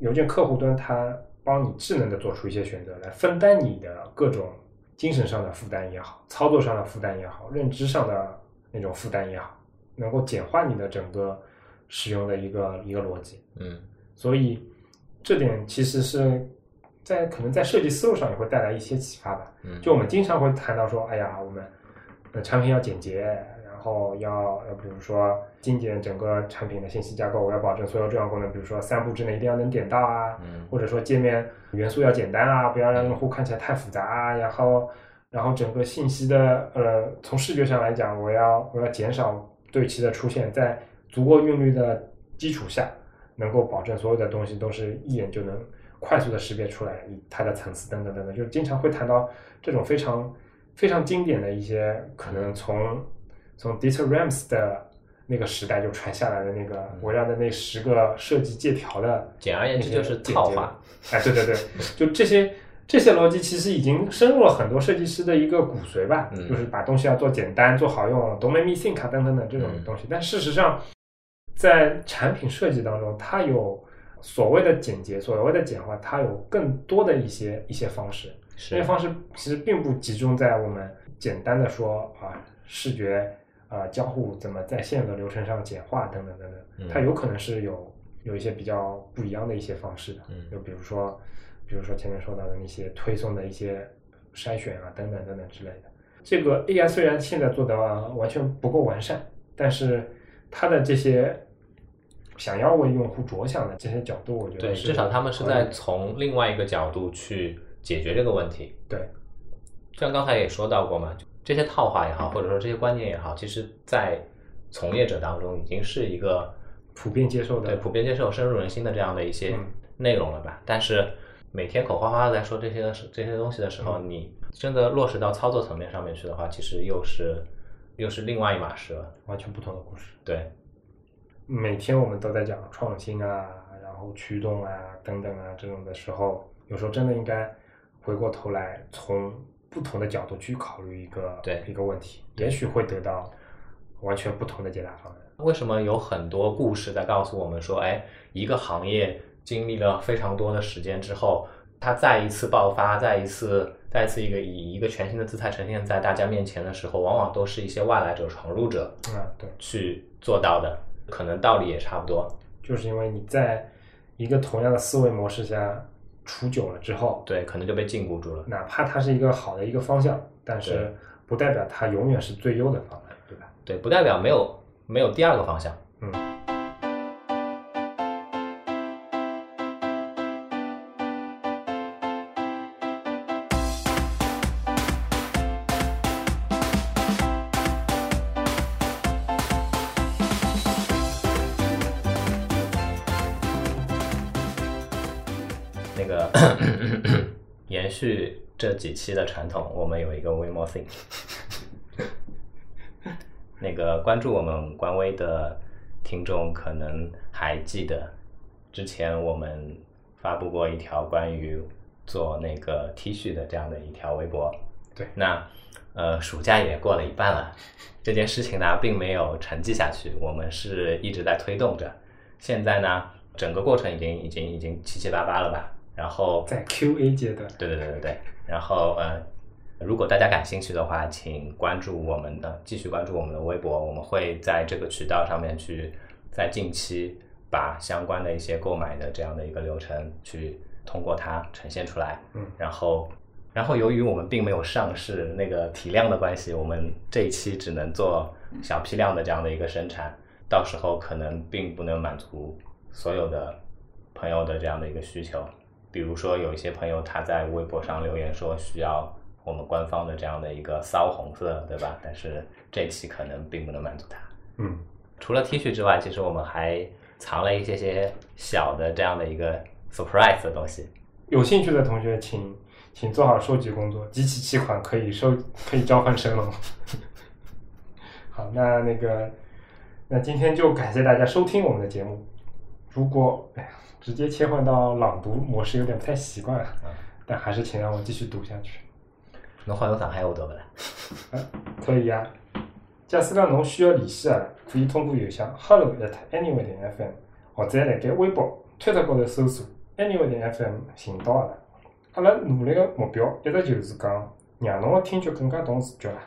邮件客户端它帮你智能的做出一些选择，来分担你的各种精神上的负担也好，操作上的负担也好，认知上的那种负担也好，能够简化你的整个使用的一个一个逻辑。嗯所以这点其实是在可能在设计思路上也会带来一些启发吧。嗯，就我们经常会谈到说，哎呀，我们呃产品要简洁，然后要要比如说精简整个产品的信息架构，我要保证所有重要功能，比如说三步之内一定要能点到啊，嗯或者说界面元素要简单啊，不要让用户看起来太复杂啊，然后然后整个信息的呃从视觉上来讲，我要我要减少对齐的出现，在足够韵律的基础下，能够保证所有的东西都是一眼就能快速的识别出来，以它的层次等等等等，就是经常会谈到这种非常非常经典的一些可能从从 Dieter Rams 的那个时代就传下来的那个围绕的那十个设计借条的简而言之就是套简洁话。哎，对对对，就这些这些逻辑其实已经深入了很多设计师的一个骨髓吧，嗯就是把东西要做简单、做好用，Don't make me think 啊等等等这种嗯东西。但事实上，在产品设计当中，它有所谓的简洁、所谓的简化，它有更多的一些一些方式。这些是方式其实并不集中在我们简单的说啊视觉啊交互怎么在现有的流程上简化等等等等，嗯。它有可能是有有一些比较不一样的一些方式的，嗯。就比如说比如说前面说到的那些推送的一些筛选啊等等等等之类的。这个 AI 虽然现在做的完全不够完善，但是它的这些想要为用户着想的这些角度，我觉得对，是至少他们是在从另外一个角度去解决这个问题。对像刚才也说到过嘛，这些套话也好，或者说这些观念也好，其实在从业者当中已经是一个普遍接受的对普遍接受、深入人心的这样的一些嗯内容了吧。但是每天口花花的在说这些这些东西的时候，嗯你真的落实到操作层面上面去的话，其实又是又是另外一码事了。完全不同的故事。对，每天我们都在讲创新啊，然后驱动啊等等啊这种的时候，有时候真的应该回过头来从不同的角度去考虑一个对一个问题，也许会得到完全不同的解答方案。为什么有很多故事在告诉我们说，哎，一个行业经历了非常多的时间之后，它再一次爆发，再一次、再一次一个以一个全新的姿态呈现在大家面前的时候，往往都是一些外来者、闯入者嗯，对，去做到的，可能道理也差不多。就是因为你在一个同样的思维模式下处久了之后，对，可能就被禁锢住了。哪怕它是一个好的一个方向，但是不代表它永远是最优的方案，对吧？对，不代表没有没有第二个方向。嗯。个延续这几期的传统，我们有一个 We More Thing。那个关注我们官微的听众可能还记得，之前我们发布过一条关于做那个 T 恤的这样的一条微博。对那呃，暑假也过了一半了，这件事情呢并没有沉寂下去，我们是一直在推动着。现在呢，整个过程已经已经已经七七八八了吧？然后在 QA 阶段，对对对对对，然后呃，如果大家感兴趣的话，请关注我们的，继续关注我们的微博，我们会在这个渠道上面去在近期把相关的一些购买的这样的一个流程去通过它呈现出来。嗯然后然后由于我们并没有上市那个体量的关系，我们这一期只能做小批量的这样的一个生产，到时候可能并不能满足所有的朋友的这样的一个需求。比如说有一些朋友他在微博上留言说需要我们官方的这样的一个骚红色，对吧？但是这期可能并不能满足他。嗯，除了 T 恤之外，其实我们还藏了一些些小的这样的一个 surprise 的东西。有兴趣的同学请请做好收集工作，集齐七款可以收 可以召唤神龙。好，那那个那今天就感谢大家收听我们的节目。如果哎呀，直接切换到朗读模式有点不太习惯啊，但还是请让我继续读下去。侬好用上海话读不啦？啊，可以啊。假使讲侬需要联系阿拉，可以通过邮箱 hello at anyway 点 fm，或者辣盖微博、推特高头搜索 anyway 点 fm 寻到阿拉。阿拉努力个目标一直就是讲，让侬个听觉更加懂视觉啦。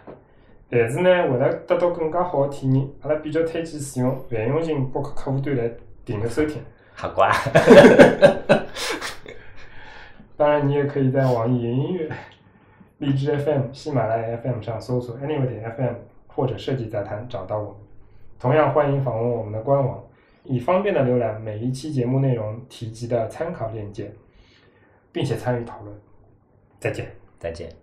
但是呢，为了得到更加好的体验，阿拉比较推荐使用泛用型播客客户端来订阅收听。哈瓜，当然，你也可以在网易云音乐、荔枝 FM、喜马拉雅 FM 上搜索 Anyway 点 FM 或者设计杂谈找到我们。同样欢迎访问我们的官网，以方便的浏览每一期节目内容提及的参考链接，并且参与讨论。再见。再见。